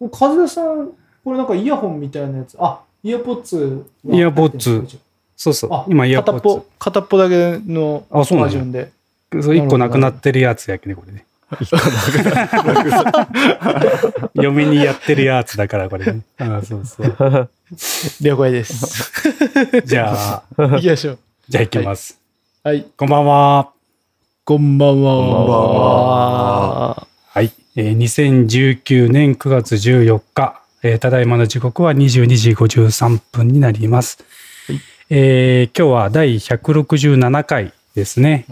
和也さん、これなんかイヤホンみたいなやつ。あ、イヤポッツ。イヤポッツ。そうそうあ。今イヤポッ片っぽ、片っぽだけのあそうなんやバージョンで。ツ。そう、一個なくなってるやつやけね、これね。嫁にやってるやつだから、これね。あそうそう。了解です。じゃあ、行きましょう。じゃあ行きます。はい。こんばんは。こんばんは。こんばんははい。えー2019年9月14日、えーただいまの時刻は22時53分になります。えー今日は第167回ですね。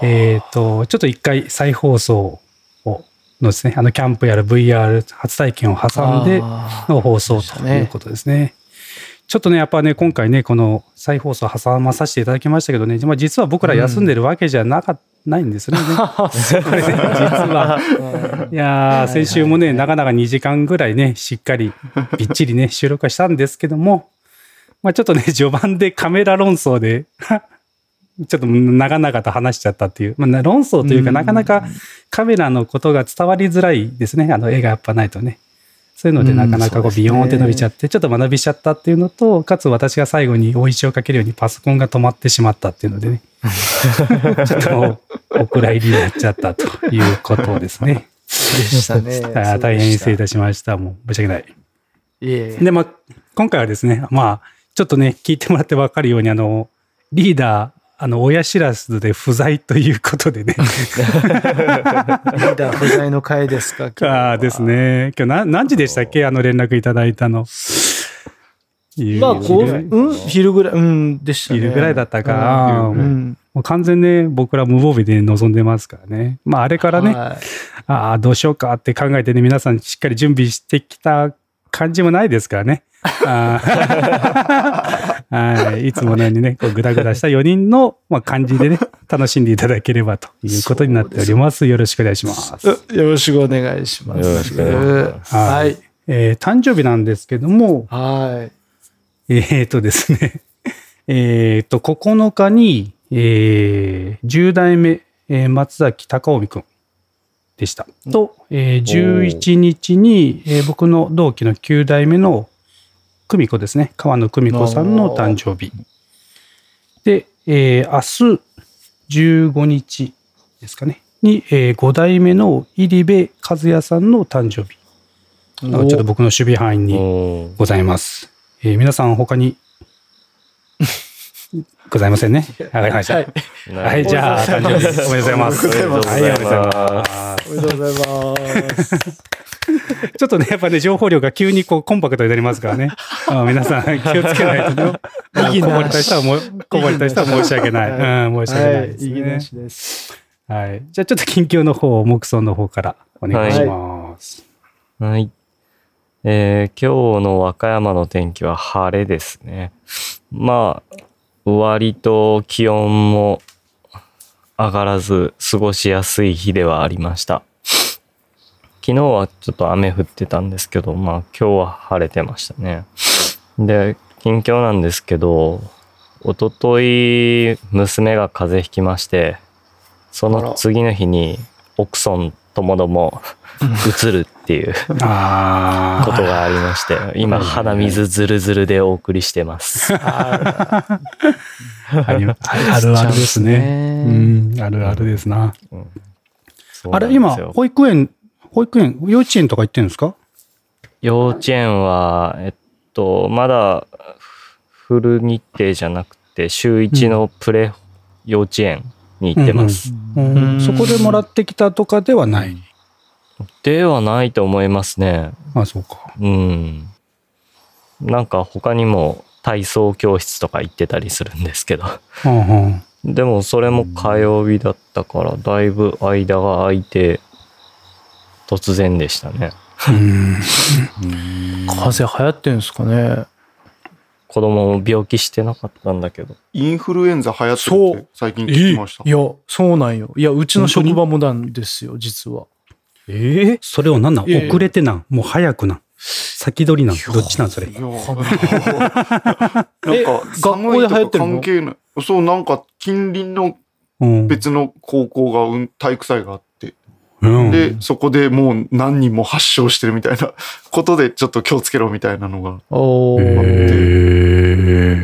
えっ、と、ちょっと一回再放送を、のですね、あのキャンプやら VR 初体験を挟んであの放送ということですね。ちょっとね、やっぱね、今回ね、この再放送挟まさせていただきましたけどね、まあ、実は僕ら休んでるわけじゃなか、ないんですよね。これね、実は。いやー、先週もね、なかなか2時間ぐらいね、しっかり、びっちりね、収録はしたんですけども、まあちょっとね、序盤でカメラ論争で、ちょっと長々と話しちゃったっていう、まあ、論争というか、なかなかカメラのことが伝わりづらいですね。あの、絵がやっぱないとね。そういうので、うんなかなかこう、ビヨーンって伸びちゃって、ちょっと学びしちゃったっていうのと、かつ私が最後に追い石をかけるようにパソコンが止まってしまったっていうのでね、ちょっとお蔵入りになっちゃったということですね。でしたね。大変失礼いたしました。もう申し訳ない。いえいえ。で、まあ、今回はですね、まあ、ちょっとね、聞いてもらってわかるように、あの、リーダー、あの、親知らずで不在ということでね。リーダー不在の回ですか？ああです。ね。今日何何時でしたっけ？あの連絡いただいたの。まあ、こう、昼うん、昼ぐらい、うん、でしたね。昼ぐらいだったか。うんもう完全ね、僕ら無防備で臨んでますからね。まあ、あれからね、はいああ、どうしようかって考えてね、皆さんしっかり準備してきた感じもないですからね。あー はい。いつものようにね、こうグダグダした4人の、まあ、感じでね、楽しんでいただければということになっております。よろしくお願いします。よろしくお願いします。よろしくお願いしますはい。えー誕生日なんですけども、はい。えー、とですね、えーと、9日に、えー、10代目、えー松崎隆臣くんでした。と、えー11日に、えー僕の同期の9代目の久美子ですね。川野久美子さんの誕生日。で、えー明日15日ですかね。に、えー5代目の入部和也さんの誕生日。ちょっと僕の守備範囲にございます。えー皆さん他にございませんね。わかりました。ははいい、じゃあ、誕生日おめでとうございます。おめでとうございますはい、おめでとうございます。おめでとうございます。ちょっとね、やっぱね、情報量が急にこうコンパクトになりますからね。あ皆さん気をつけないとね。あ意義なしこぼれた人はもう、こぼれた人は申し訳ない。うん、申し訳ないですね意義な。しです。はい。じゃあちょっと近況の方を、木村の方からお願いします。はい。えー今日の和歌山の天気は晴れですね。まあ、割と気温も上がらず過ごしやすい日ではありました。昨日はちょっと雨降ってたんですけど、まあ今日は晴れてましたね。で、近況なんですけど、一昨日娘が風邪ひきまして、その次の日に奥村ともども移るっていうあことがありまして、今鼻水ずるずるでお送りしてます。あ、るあるですね。うん、あるあるですな。あれ、今、保育園、保育園、幼稚園とか行ってるんですか？幼稚園は、えっと、まだフル日程じゃなくて、週1のプレ幼稚園に行ってます。うんそこでもらってきたとかではない？ではないと思いますね。あ、そうか。うん。なんか他にも体操教室とか行ってたりするんですけど。でもそれも火曜日だったから、だいぶ間が空いて、突然でしたね。うん風邪流行ってんですかね。子供も病気してなかったんだけど。インフルエンザ流行ってるそうって最近聞きましたい。や、そうなんよ。いや、うちの職場もなんですよ、実は。ええそれをなんなん？遅れてなん？もう早くなん？先取りなん？どっちなんそれ？いや なんか学校で流行ってるの？関係ない。そう、なんか近隣のうん。別の高校がうん体育祭があって、うん。で、そこでもう何人も発症してるみたいな ことで、ちょっと気をつけろみたいなのが。おへー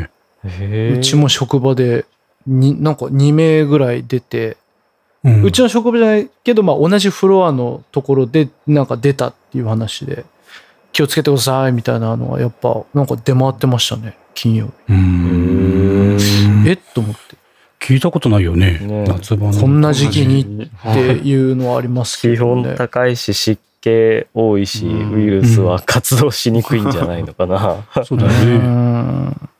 ーへーうちも職場で、に、なんか2名ぐらい出て、うんうちの職場じゃないけど、まあ同じフロアのところでなんか出たっていう話で、気をつけてくださいみたいなのがやっぱなんか出回ってましたね、金曜日。え？っと思って。聞いたことないよね。ね夏場の。こんな時期にっていうのはありますけ気どね。温高いし湿気多いし、うんウイルスは活動しにくいんじゃないのかな。うそうだよね。ん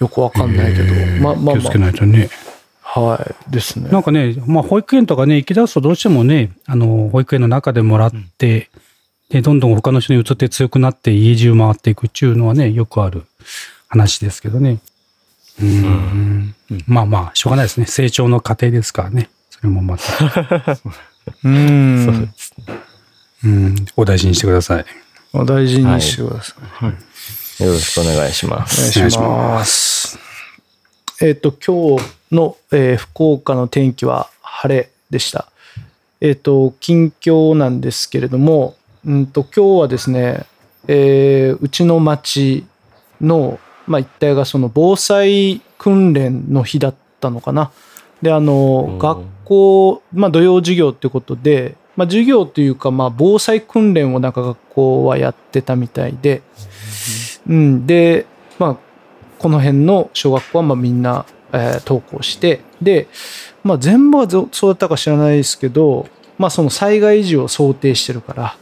よくわかんないけど。えーまあまあ気をつけまないとね。あ。はい。ですね。なんかね、まあ、保育園とかね、行き出すとどうしてもね、あの、保育園の中でもらって、で、どんどん他の人に移って強くなって家中回っていくっていうのはね、よくある話ですけどね。うん。まあまあ、しょうがないですね。成長の過程ですからね。それもまた、うん。そうですね。うん、お大事にしてください。お大事にしてください。よろしくお願いしまおす。願いします。えっ、と、今日の、えー福岡の天気は晴れでした。えっ、と、近況なんですけれども、うんと、今日はですね、えーうちの町の、まあ、一帯がその防災訓練の日だったのかな。で、あのう、ん。学校、まあ、土曜授業ってことで、まあ、授業というか、まあ、防災訓練をなんか学校はやってたみたいで、うん、で、まあ、この辺の小学校はまあみんな、えー登校して、で、まあ、全部はぞそうだったか知らないですけど、まあ、その災害時を想定してるから、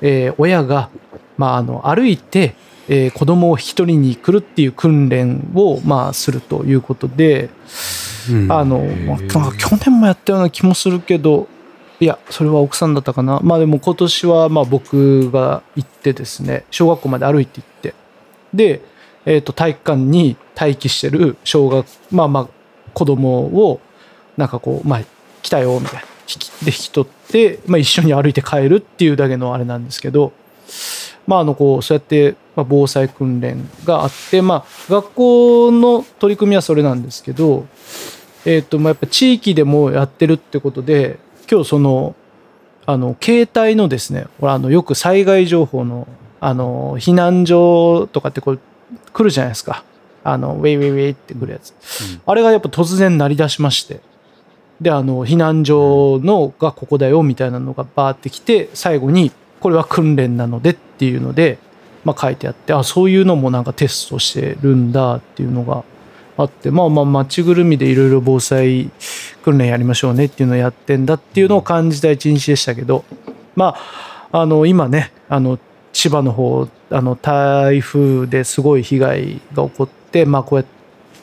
えー親が、まあ、あの歩いて、えー子供を引き取りに来るっていう訓練を、まあ、するということで、うんあの、まあ去年もやったような気もするけど、いや、それは奥さんだったかな。まあでも今年はまあ僕が行ってですね、小学校まで歩いて行って、で、えっ、と、体育館に待機してる小学、まあまあ、子供を、なんかこう、まあ、来たよ、みたいな。引きで引き取って、まあ一緒に歩いて帰るっていうだけのあれなんですけど、まああの、こう、そうやって、まあ、防災訓練があって、まあ、学校の取り組みはそれなんですけど、えっ、と、まあ、やっぱ地域でもやってるってことで、今日その、あの、携帯のですね、ほら、あの、よく災害情報の、あの、避難所とかってこう、来るじゃないですか。あの、ウェイウェイウェイって来るやつ。あれがやっぱ突然鳴り出しまして。で、あの、避難所のがここだよみたいなのがバーってきて、最後に、これは訓練なのでってていうので、まあ書いてあって、あ、そういうのもなんかテストしてるんだっていうのがあって、まあまあ街ぐるみでいろいろ防災訓練やりましょうねっていうのをやってんだっていうのを感じた一日でしたけど、まあ、あの、今ね、あの、千葉の方、あの、台風ですごい被害が起こって、まあこうやっ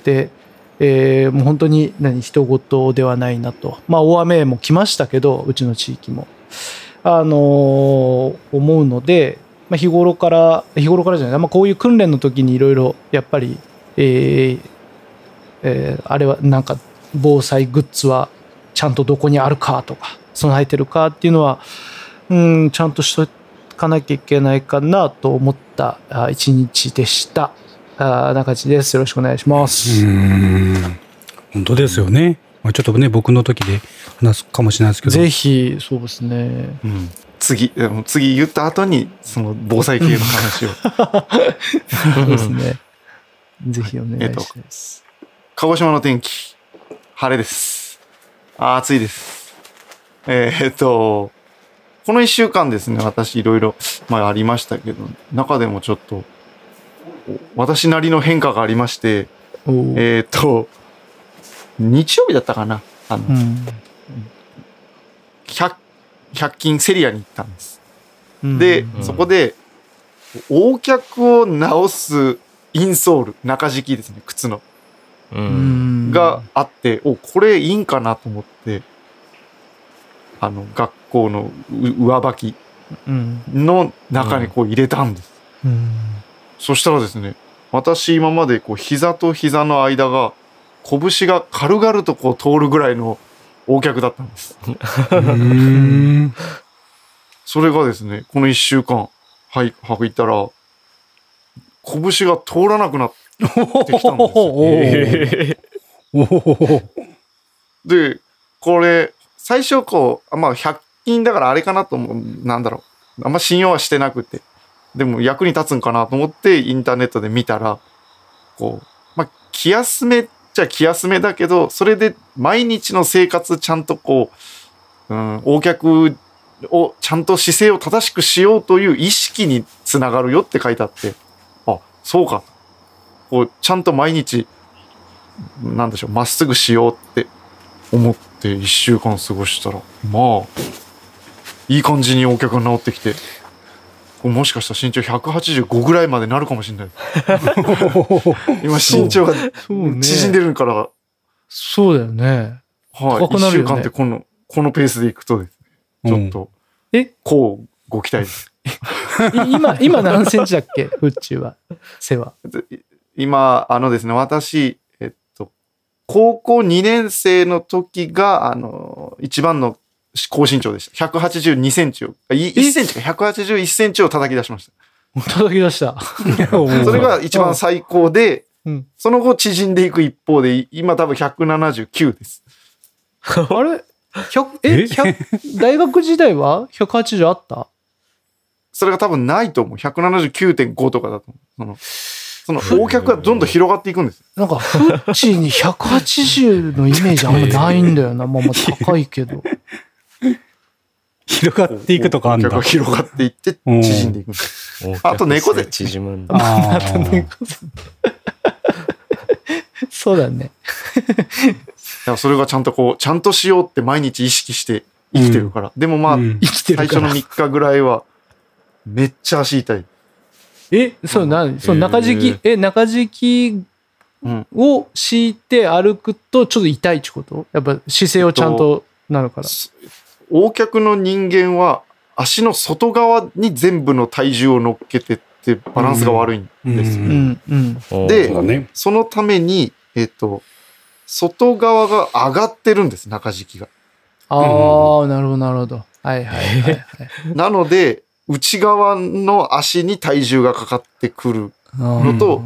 て、えーもう本当に何人事ではないなと。まあ大雨も来ましたけど、うちの地域も。あのー思うので、まあ、日頃から、日頃からじゃない、まあ、こういう訓練の時にいろいろ、やっぱり、えーえーあれはなんか防災グッズはちゃんとどこにあるかとか、備えてるかっていうのは、うん、ちゃんとしとかなきゃいけないかなと思ったあ一日でした。あ中地です。よろしくお願いします。うん本当ですよね。まあ、ちょっとね、僕の時で話すかもしれないですけど。ぜひ、そうですね。うん次、次言った後に、その防災系の話を。そうですね。ぜひお願いします。鹿児島の天気、晴れです。暑いです。えーっと、この一週間ですね、私いろいろ、まあありましたけど、中でもちょっと、お私なりの変化がありまして、えーっと、日曜日だったかなあの、うん100、100均セリアに行ったんです。うんで、んそこで、横脚を直すインソール、中敷きですね、靴の。う。うんんがあって、お、これいいんかなと思って、あの、学校のう上履きうんの中にこう入れたんです。うんそしたらですね、私今までこう膝と膝の間が、拳が軽々とこう通るぐらいの横脚だったんです。うん。それがですね、この一週間、はい、履いたら、拳が通らなくなってきたんですよ。で、これ、最初こう、あまあ、100近だからあれかなと思う。なんだろう。あんま信用はしてなくて。でも役に立つんかなと思ってインターネットで見たら、こう、まあ、気休めっちゃ気休めだけど、それで毎日の生活ちゃんとこう、うん、横脚をちゃんと姿勢を正しくしようという意識につながるよって書いてあって、あ、そうか。こう、ちゃんと毎日、なんでしょう、まっすぐしようって思って一週間過ごしたら、まあ、いい感じにお客が治ってきて、もしかしたら身長185ぐらいまでなるかもしれない。今身長が縮んでるから、そうだよね。はい。高くなるよね一週間ってこの、このペースでいくとですね、ちょっと、え？こうご期待です。い今、今何センチだっけ？フッチーは。背は。今、あのですね、私、えっと、高校2年生の時が、あの、一番の高身長でした。182センチを、あい1センチか181センチを叩き出しました。叩き出した。それが一番最高で、うん。その後縮んでいく一方で、今多分179です。あれ？100え？え？100大学時代は？180あった？それが多分ないと思う。179.5とかだと思う。その、その、大脚がどんどん広がっていくんです。なんか、フッチーに180のイメージあんまないんだよな。まあまあ高いけど。広がっていくとかあんだ。広がっていって、うん縮んでいくあと猫背縮むんだ。ああとねそうだね。だからそれがちゃんとこう、ちゃんとしようって毎日意識して生きてるから。でもまあ、うん生きて最初のるから。3日ぐらいは、めっちゃ足痛い。え、そう、な、そう、中敷き、え、中敷きうん。を敷いて歩くとちょっと痛いってこと？やっぱ姿勢をちゃんとなるから。横脚の人間は、足の外側に全部の体重を乗っけてって、バランスが悪いんですよ。ううん、うん。でそのために、えっ、と、外側が上がってるんです、中敷きが。ああ、なるほど、なるほど。はいはいはい、はい。なので、内側の足に体重がかかってくる。ののと、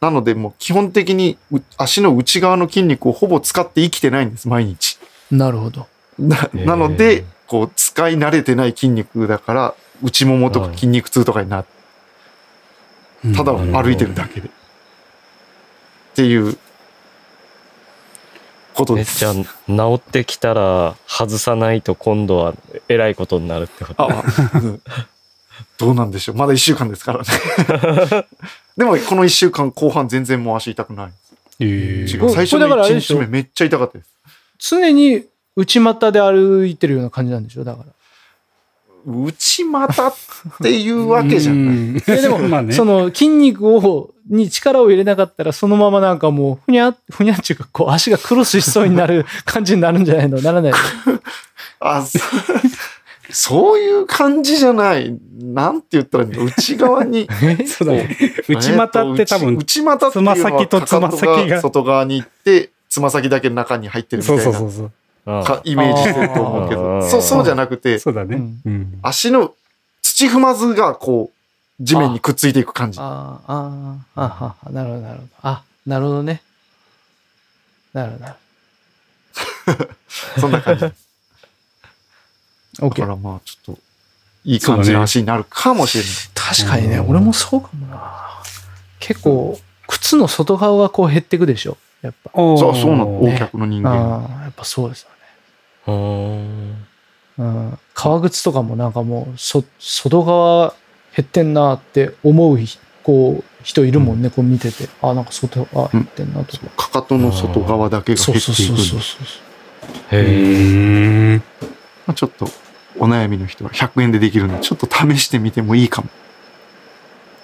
なので、もう基本的にう足の内側の筋肉をほぼ使って生きてないんです、毎日。なるほど。ななので、こう、使い慣れてない筋肉だから、内ももとか筋肉痛とかになる。ただ歩いてるだけで。っていうことです。えじゃあ治ってきたら外さないと今度はえらいことになるってことあ、う んどうなんでしょう。まだ一週間ですからね。でも、この一週間後半全然もう足痛くない。えー。最初これだからのあれでしょ一日目めっちゃ痛かったです。常に内股で歩いてるような感じなんでしょ？だから。内股っていうわけじゃない。でも、まあね。その筋肉を、に力を入れなかったら、そのままなんかもう、ふにゃ、ふにゃっていうか、こう、足がクロスしそうになる感じになるんじゃないの？ならないの？あ、そそういう感じじゃない。なんて言ったらいいの？内側に。そうだね。内股って多分、内股っていうのはつま先とつま先が外側に行って、つま先だけ中に入ってるみたそいうなそうそうそう。あかイメージしてると思うけあど、ーそう、そうじゃなくて、そうだね。足の土踏まずがこう、地面にくっついていく感じ。ああ、ああ、ああ、なるほど、なるほど。あ、なるほどね。なるほどなるそんな感じ。だか。らまあ、ちょっと、いい感じの足になるかもしれない。確かにね、うん俺もそうかもな。結構、靴の外側がこう減ってくでしょ。やっぱ。そう、そうなの。ね横脚の人間。ああ、やっぱそうです。うーんうん。革靴とかもなんかもう、そ、外側減ってんなって思うひ、こう、人いるもんね、こう見てて。あ、なんか外側減ってんなとか。かかとの外側だけがそう減っていくんでそうそうそうそう。うへえ。まあちょっと、お悩みの人は100円でできるんで、ちょっと試してみてもいいかも。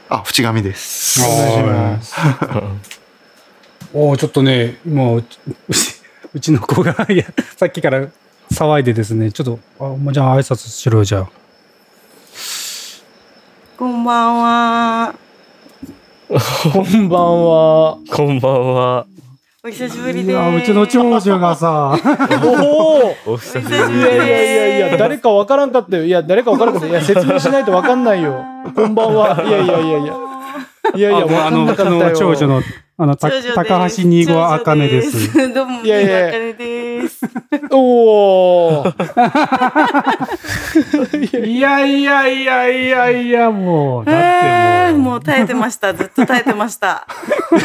あ、縁紙です。お願いします。おおちょっとね、今うち、うちうちの子が、いや、さっきから騒いでですね、ちょっと、あまあじゃあ挨拶しろよ、じゃあ。こんばんは。こんばんは。こんばんはお久しぶりです。いや、うちの長女がさ、おおお久しぶいやいりやいやいや、誰かわからんかったよ。いや、誰かわからんかったよ。いや、説明しないとわかんないよ。こんばんは。いやいやいやいや。いやいや、あもうわかんあの、うちなかったよ。の長女の、あの、た長女です高橋新郷あかねです。。どうも、いやいやあかねです。です。おお。いやいやいやいやいや、もう、だってもう。えーもう耐えてました。ずっと耐えてました。び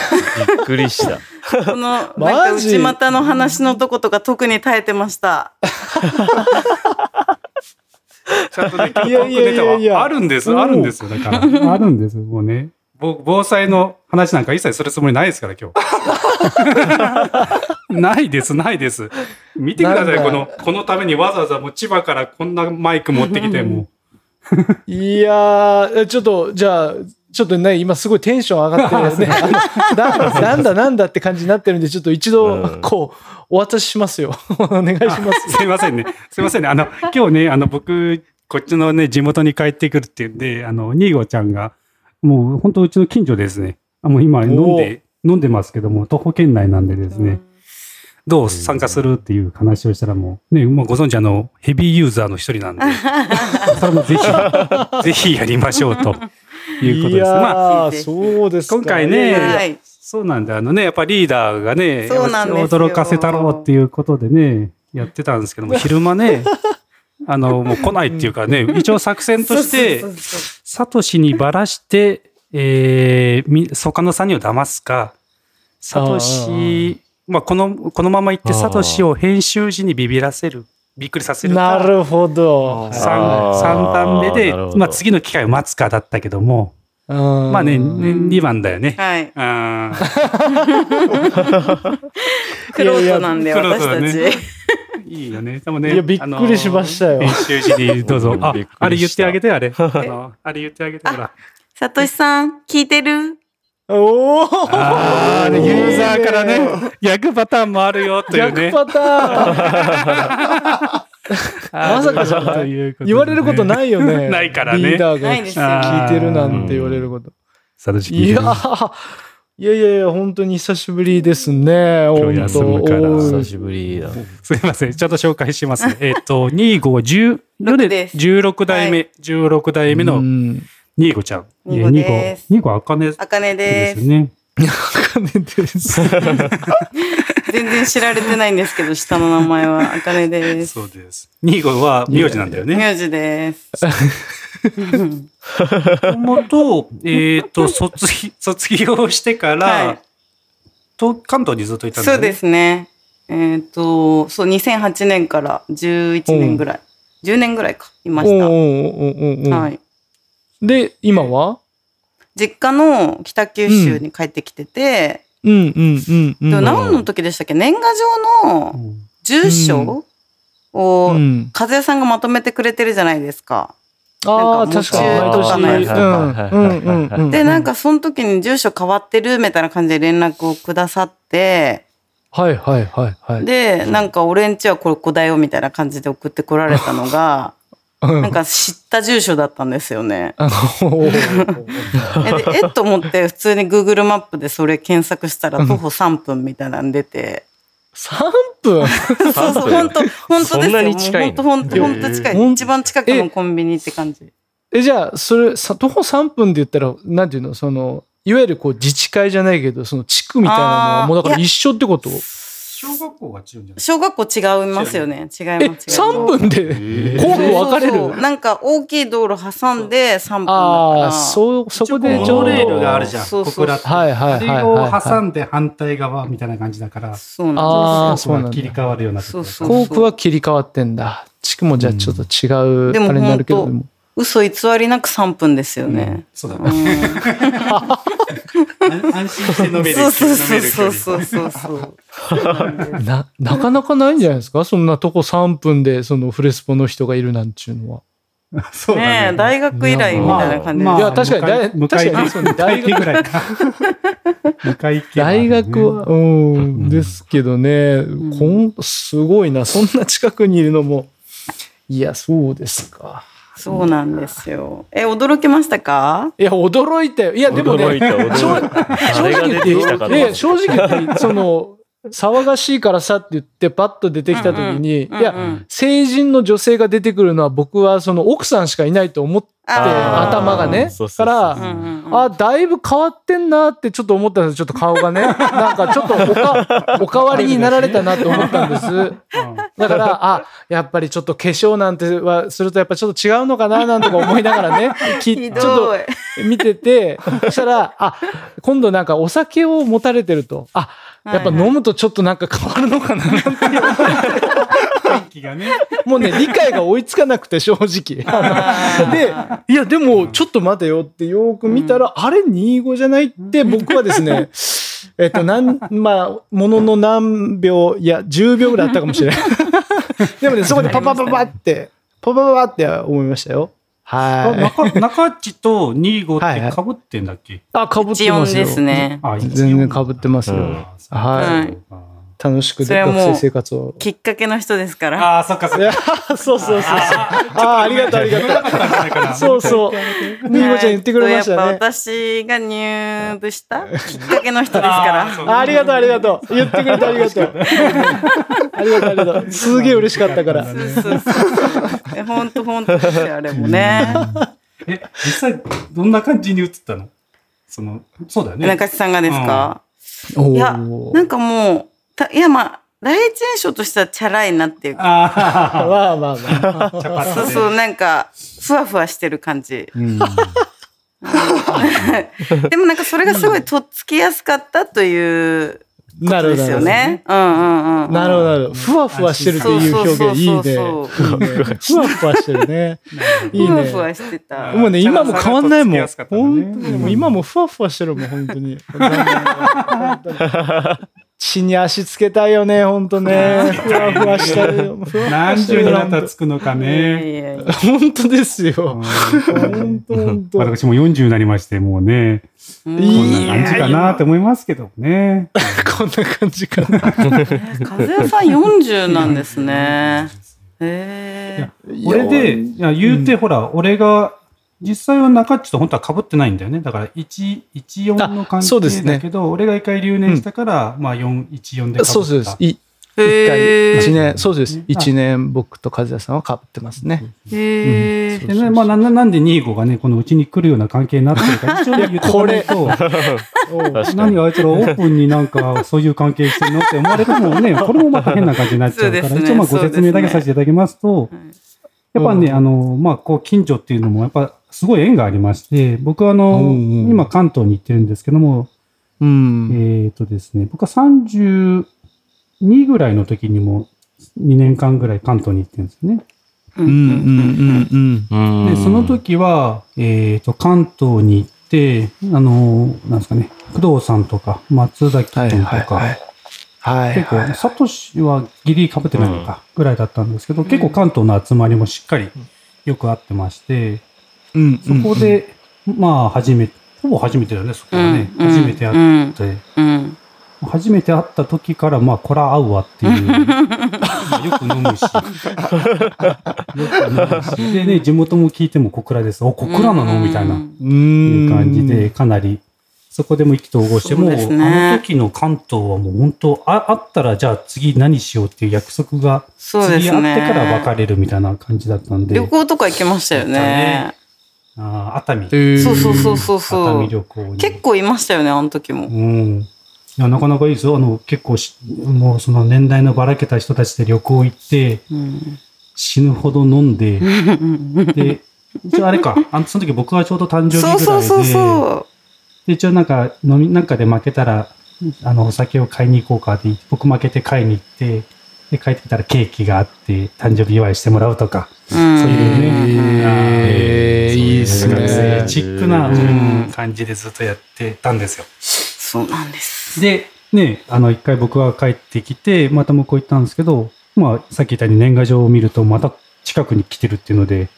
っくりした。この、なんか内股の話のとことか特に耐えてました。ちゃんとね、いやいやいやいやあるんです、あるんですよ。だから、あるんです。もうね。ぼ防災の話なんか一切するつもりないですから、今日。ないです、ないです。見てください、この、このためにわざわざもう千葉からこんなマイク持ってきて、もいやー、ちょっと、じゃあ、ちょっとね、今すごいテンション上がってね、あのななんだなんだって感じになってるんで、ちょっと一度うん、こう、お渡ししますよ。お願いします。う、すいませんね。すいませんね。あの、今日ね、あの、僕、こっちのね、地元に帰ってくるっていうんで、あの、ニーゴちゃんが、もう本当うちの近所ですね。あもう今飲んで、飲んでますけども、徒歩圏内なんでですね。どう参加するっていう話をしたらもう、ね、もうご存知あの、ヘビーユーザーの一人なんで、それもぜひ、ぜひやりましょうということいです。まあ、そうですか。今回ね。そうなんで、あのね、やっぱリーダーがね、驚かせたろうっていうことでね、やってたんですけども、昼間ね、あの、もう来ないっていうかね、一応作戦としてサトシにばらして、えー、み、ソカノさんにを騙すか、サトシ、まあ、この、このまま行ってサトシを編集時にビビらせる、びっくりさせるか、なるほど。あ三あー三段目でまあ、次の機会を待つかだったけども、ままあね、ね2番だよね。はい。あー クロートなんで、私たち。いいよね。でもね。いやびっくりしましたよ編集時にどうぞ。あびっくりし、たあれ言ってあげて、あれ。あの、あれ言ってあげて、ほら。さとしさん、聞いてる？おおあーユーザーからね、逆パターンもあるよというね。逆パターン。まさか。じゃないということ。でね言われることないよね。ないからね。リーダーが。聞いてるなんて言われること。サトシ聞いやいてるーいやいやいや、本当に久しぶりですね。今日休むから。久しぶりだ。すいません。ちょっと紹介しますね。えっと、25、10六です。16代目、16代目うのんニーゴちゃん。ニーゴですニーゴ、あかねあかねでですす。ね。金です。全然知られてないんですけど、下の名前はあかねです。そうです。ニーゴは名字なんだよね。名字です。もと、えっと、卒業、卒業してから、はいと関東にずっといたんだよね。そうですね。えっ、と、そう、2008年から11年ぐらい。10年ぐらいか、いましおーおーおーおーおた。ーはい。で、今は？実家の北九州に帰ってきてて、うん。うん。うん。うん。でも何の時でしたっけ？年賀状のうん住所を、うん、和也さんがまとめてくれてるじゃないですか。ああ、確かに。とかのやつとか。で、なんかその時に住所変わってるみたいな感じで連絡をくださって、はいはいはいはい。で、なんか俺んちはここだよみたいな感じで送ってこられたのが、うんなんか知った住所だったんですよね。え、っと思って普通に Google マップでそれ検索したら徒歩3分みたいなの出て、3分？そうそう、本当本当ですよ。本当本当本当近えーい。一番近くのコンビニって感じ。え、じゃあ、それ、さ徒歩3分で言ったら、なんていうの、その、いわゆるこう自治会じゃないけど、その地区みたいなのはもうだから一緒ってこと？小学校が違うんじゃない？小学校違いますよね。違います。違え、います3分で校区分かれる？なんか大きい道路挟んで3分だから。ああ、そう、そこでレールがあるじゃん。そうそう。はいはいはいをはい。挟んで反対側みたいな感じだから、そうなんですそうなんだ切り替わるようなところそう校区は切り替わってんだ。地区もじゃあちょっと違う、あれになるけど本当でも。嘘偽りなく3分ですよね。そうだうね。ん 安心して飲める。そうそうそうるそうそうそうそう。な、なかなかないんじゃないですか？そんなとこ3分で、そのフレスポの人がいるなんちゅうのは。そうだね。大学以来みたいな感じで。いや確かに大向確かにそうね大学ぐらいか。大ね学は、うん、んですけどね、んこん、すごいな。そんな近くにいるのも。いや、そうですか。そうなんですよ。え、驚きましたか？いや、驚いたよ。いや、でもね、驚いた驚いた正正直言って正直言っていいその、騒がしいからさって言ってパッと出てきた時に、うんうんいや、うんうん成人の女性が出てくるのは僕はその奥さんしかいないと思って、頭がね。そうそうそうから、うんうんうんあ、だいぶ変わってんなってちょっと思ったんですちょっと顔がね。なんかちょっとおか、お変わりになられたなと思ったんです。だから、あ、やっぱりちょっと化粧なんてはするとやっぱちょっと違うのかななんとか思いながらね、き ひちょっと。見てて、そしたら、あ、今度なんかお酒を持たれてると、あ、やっぱ飲むとちょっとなんか変わるのかななんて雰囲気がね。もうね、理解が追いつかなくて正直。で、いや、でも、ちょっと待てよってよく見たら、あれ、25じゃないって、僕はですね、えっと、なん、まあ、ものの何秒、いや、10秒ぐらいあったかもしれない。でもね、そこでパパパパって、パパパパって思いましたよ。はい。中中地と25はいはいって被ってんだっけ？あ、かぶってますよ。ですね。あ全然かぶってますよ。うんはい。あ楽しくそれはもう学生生活を。きっかけの人ですから。あー、そっかそっか。、そうそうそうそう。ああ、ありがとう、ありがとう。そうそう。みーごちゃん言ってくれましやっぱたね。私が入部したきっかけの人ですから。あありがとう、ありがとう。言ってくれてありがとう。ありがとう、ありがとう。すげえ嬉しかったから。そうそうそうそう。え、ほんとほんとですよ、あれもね。え、実際、どんな感じに映ったの？その、そうだよね。中地さんがですか、おいや、ーなんかもう、たいやまあ、第一印象としてはチャラいなっていうか、あ まあまあまあ。あ、茶髪でそうそう、なんか、ふわふわしてる感じ。うん でもなんかそれがすごいとっつきやすかったというなるほど。よね。うんうんうん。なるほど、なるほど。ふわふわしてるっていう表現いいね。ふわふわしてるね。いいね。ふわふわしてた。もうね、今も変わんないもん。本当に。もう今もふわふわしてるもん、本当に。地に足つけたいよね、本当ね。ふわふわしたるよ。何してる十になったらつくのかね。本当ですよ。うん本当本当。私も40になりまして、もうね、うんこんな感じかなと思いますけどね。こんな感じかな。風谷さん40なんですね。へえ。これで、いや、言うて、ほら、俺が、実際は中っちと本当は被ってないんだよね。だから、1、14の関係あそうですねだけど、俺が一回留年したから、まあ、4、14で被った。そうです。い一へ回、ー一年、そうですね。一年僕と和也さんは被ってますね。へえ。でね、まあ、な、ななんで25がね、このうちに来るような関係になってるか、一応ね言っておかないと、何あいつらオープンになんかそういう関係してんのって思われてもね、これもまた変な感じになっちゃうから、一応まあご説明だけさせていただきますと、やっぱね、うんあの、まあ、こう、近所っていうのも、やっぱ、すごい縁がありまして、僕はあの、うんうん今関東に行ってるんですけども、うん。えっ、とですね、僕は32ぐらいの時にも、2年間ぐらい関東に行ってるんですよね。うんうんうんうん。うんで、その時は、えっ、と、関東に行って、あの、なんですかね、工藤さんとか、松崎はい君とか、はいはい。はい。結構、サトシはギリ被ってないのか、ぐらいだったんですけど、結構関東の集まりもしっかりよくあってまして、うん、そこで、まあ、初めて、ほぼ初めてだよね、そこはね。うん初めて会うんって、うん。初めて会った時から、まあ、こら合うわっていう。よく飲むし。よく飲むし。でね、地元も聞いても小倉です。お、小倉なの？みたいな。うんいう感じで、かなり、そこでも意気投合して、もう、あの時の関東はもう本当、ああったら、じゃあ次何しようっていう約束が、そうです次ね。会ってから別れるみたいな感じだったんで、旅行とか行きましたよね。あー熱海、へーそうそうそうそう熱そう。海旅行に。結構いましたよね、あの時も。うん。いや、なかなかいいですよ。あの、結構し、もうその年代のばらけた人たちで旅行行って、うん死ぬほど飲んで、で、一応あれか、あの、その時僕はちょうど誕生日ぐらいで、そうそうそうそで一応なんか飲み、なんかで負けたら、あの、お酒を買いに行こうかって、僕負けて買いに行って、で、帰ってきたらケーキがあって、誕生日祝いしてもらうとか、そういうねへーいいっすね。チックな、感じでずっとやってたんですよ。そうなんです。で、ね、あの、一回僕が帰ってきて、また向こう行ったんですけど、まあ、さっき言ったように年賀状を見ると、また近くに来てるっていうので、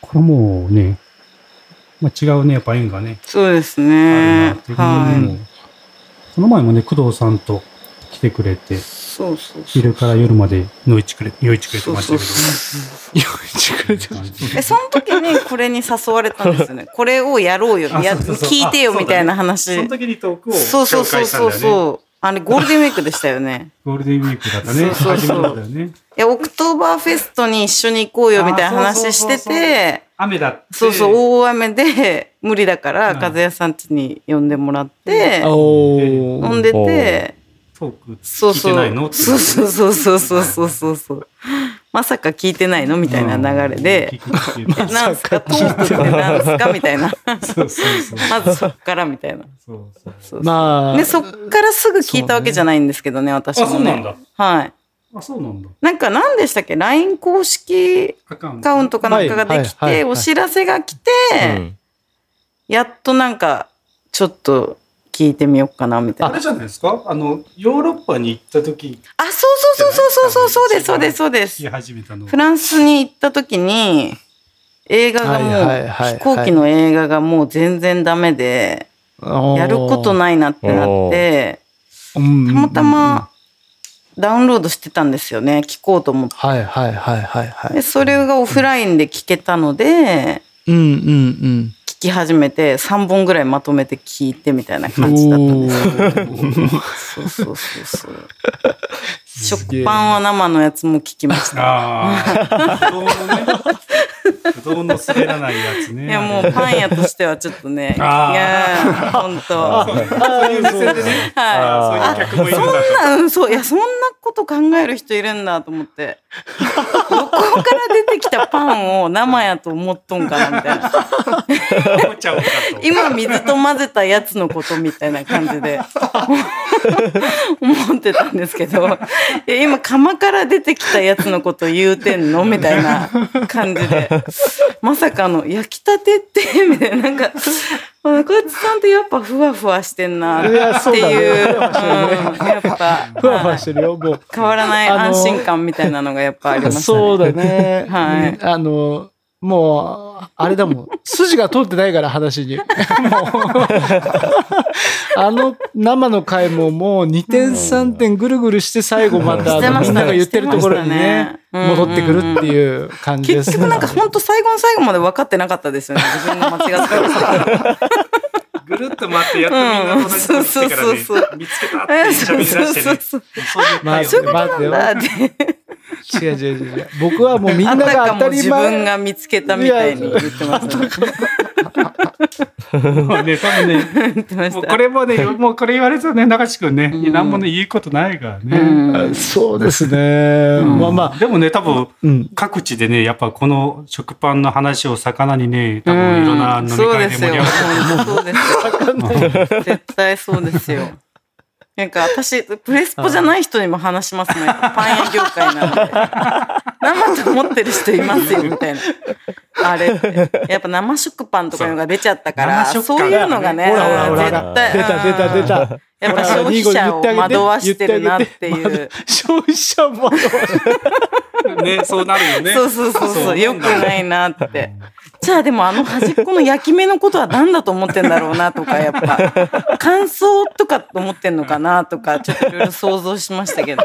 これはもうね、まあ、違うね、やっぱ縁がね、そうですあるねなっていう。ふうにはもうこの前もね、工藤さんと来てくれてい。、そうそうそう。昼から夜までのいちくれ、よいちくれてましたけど。いしくれてえ、その時にこれに誘われたんですよね。これをやろうよ。やあそうそうそう聞いてよあみたいなそ話。の時にトークをそうそうそうそう紹介したんだよね。そあれゴールデンウィークでしたよね。ゴールデンウィークだったね。そうそうそうね。いや、オクトーバーフェストに一緒に行こうよみたいな話してあそうそうそうて、雨だって。そうそう、大雨で無理だから、うん和也さん家に呼んでもらって、飲んでて、トーク聞いてないの？そうそうそうそうそうそうそう。まさか聞いてないの？みたいな流れで、うん、なんすか？トークってなんすか？みたいな。まずそっからみたいな。まあでそっからすぐ聞いたわけじゃないんですけどね、ね、私もね。はい。あそうなんだ。なんか何でしたっけ？LINE 公式アカウントかなんかができて、お知らせが来て、うん、やっとなんかちょっと聞いてみようかな、みたいな。あれじゃないですか？あの、ヨーロッパに行った時あ、そうそうそうそうそうそう、そうです、そうです、そうです。始めたの。フランスに行った時に、映画がもう、飛行機の映画がもう全然ダメで、やることないなってなって、たたまたまダウンロードしてたんですよね、聞こうと思って。はいはいはいはいはいで、それがオフラインで聞けたので、うんうんうん聞き始めて3本ぐらいまとめて聞いてみたいな感じだったんですそうそうそうそう。食パンは生のやつも聞きました。ああ。ぶどうの滑らないやつね。いやもうパン屋としてはちょっとね、いや本当。そういう目線でね。はそういう客もいるんだい。そんな、うん、そう、いや、そんなこと考える人いるんだと思って。どこから出てきたパンを生やと思っとんかなみたいな。今水と混ぜたやつのことみたいな感じで思ってたんですけど、いや今釜から出てきたやつのこと言うてんの？みたいな感じで、まさかの焼きたてって、みたいな、なんか、中内さんってやっぱふわふわしてんなっていう。だね。やっぱ、ふわふわしてるよ。もう変わらない安心感みたいなのがやっぱありましたね。そうだね。はい。うんあの、もう、あれだもん。筋が通ってないから、話に。もう、あの生の回ももう2点3点ぐるぐるして最後また、みんなが言ってるところにね、戻ってくるっていう感じです。結局なんか本当最後の最後まで分かってなかったですよね。自分が間違ってたから。ぐるっと回ってやっとみんな同じことしてからねうんそうそうそう見つけたって喋り出してね。そうそうそうそういうまあ回をねそういうことなんだって。違う違う違う。僕はもうみんあなが当たたかも自り前。分が見つけたみたいに言ってましたね。もうね。もうこれもね、もうこれ言われるとね、中地君ね、うん何もね、言うことないからうね。んそうですね。まあまあ、でもね、多分、うん。各地でね、やっぱこの食パンの話を魚にね、多分いろんな飲み会で盛り上がってそうですよ。絶対そうですよ。なんか私、プレスポじゃない人にも話しますね。パン屋業界なんで。生と思ってる人いますよ、みたいな。あれって。やっぱ生食パンとかいうのが出ちゃったから、そういうのがね、ほらほらほら絶対。出た出た出た。やっぱ消費者を惑わしてるなっていう。消費者を惑わしてる。ね、そうなるよね。そうそうそうそう、よくないなって。じゃあでもあの端っこの焼き目のことは何だと思ってんだろうなとか、やっぱ、乾燥とかと思ってんのかなとか、ちょっといろいろ想像しましたけど。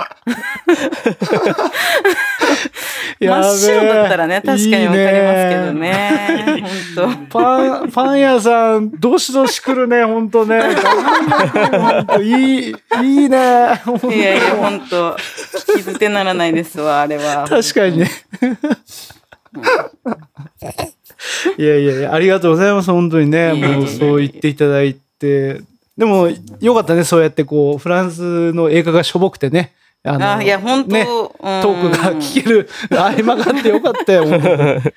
真っ白だったらね、確かにわかりますけどね。本パン、パン屋さん、どしどし来るね、ほんとね。いい、いいね。いやいや、本当聞き捨てならないですわ、あれは。確かにね。いやいやいや、ありがとうございます、本当にね。もうそう言っていただいて。でも、よかったね、そうやってこう、フランスの映画がしょぼくてね。あのあいや、本当、ね、うんトークが聞ける 合間があってよかったよ。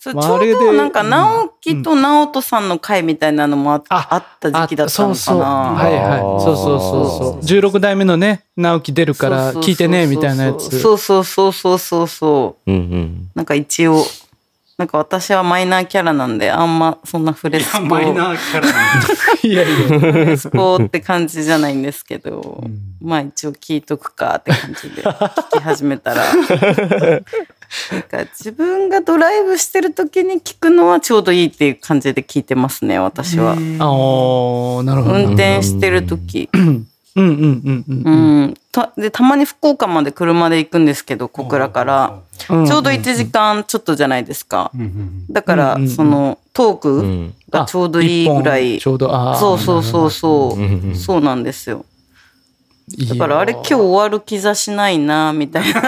そうちょうどなんか、直樹と直人さんの会みたいなのもあ,、ああった時期だったのかな。あそうそう。はいはい。そうそうそうそう。16代目のね、直樹出るから聞いてね、みたいなやつ。そうそうそうそうそうそう。うんうん。なんか一応、なんか私はマイナーキャラなんで、あんまそんなフレスポ、マイナーキャラなんだ いやいや。スポって感じじゃないんですけど、まあ一応聞いとくかって感じで聞き始めたら。なんか自分がドライブしてる時に聞くのはちょうどいいっていう感じで聞いてますね、私は。ああ、なるほど。運転してる時。うんうんうんうんう。ん。たで、たまに福岡まで車で行くんですけど、小倉から。うんちょうど1時間ちょっとじゃないですか。だからその、トーうクん。がちょうどいいぐらい。あ一本ちょうど、ああ。そうそうそうそうんうんう。そうなんですよ。だからあれ今日終わる兆しないなみたいな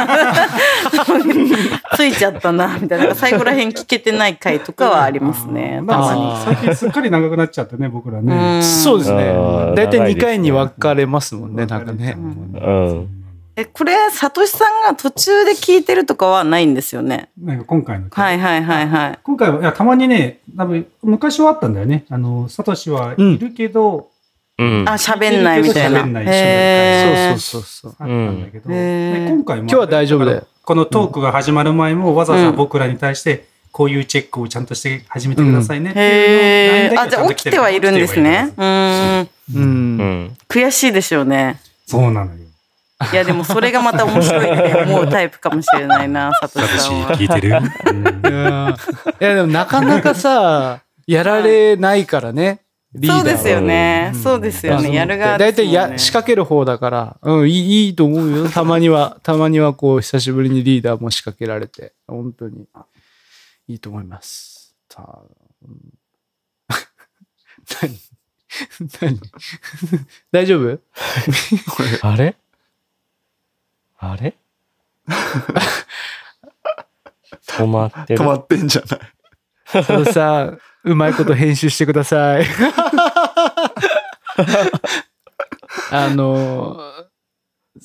ついちゃったなみたいな最後らへん聞けてない回とかはありますねたまに。最近すっかり長くなっちゃってね、僕らね。うんそうですね。大体2長いですね回に分かれますもんね、なんかね。うん。えこれサトシさんが途中で聞いてるとかはないんですよね？なんか今回の。はいはいはいはい。今回は、いや、たまにね、多分、昔はあったんだよね。あの、サトシはいるけど、うん。あ喋んないみたいな。喋んないそうそうそうそう。あったんだけど、うんへーで今回も。今日は大丈夫だよ。このトークが始まる前も、わざわざうん僕らに対して、こういうチェックをちゃんとして始めてくださいねっていうあじゃあ起きてはいるんですね。うーん。う。うんん。悔しいでしょうね。そうなのよ。いやでもそれがまた面白いって思うタイプかもしれないな、サトシさんは。聞いてる、うんいや、でもなかなかさ、やられないからね。リーダーはそうですよね。うんそうですよね。やる側大体や仕掛ける方だから、うん、いいいいと思うよ。たまには、たまにはこう、久しぶりにリーダーも仕掛けられて、本当にいいと思います。さあ、うん 何？何？大丈夫？あれ？あれ？止まってる止。まってんじゃない。佐藤さん、うまいこと編集してください。あの、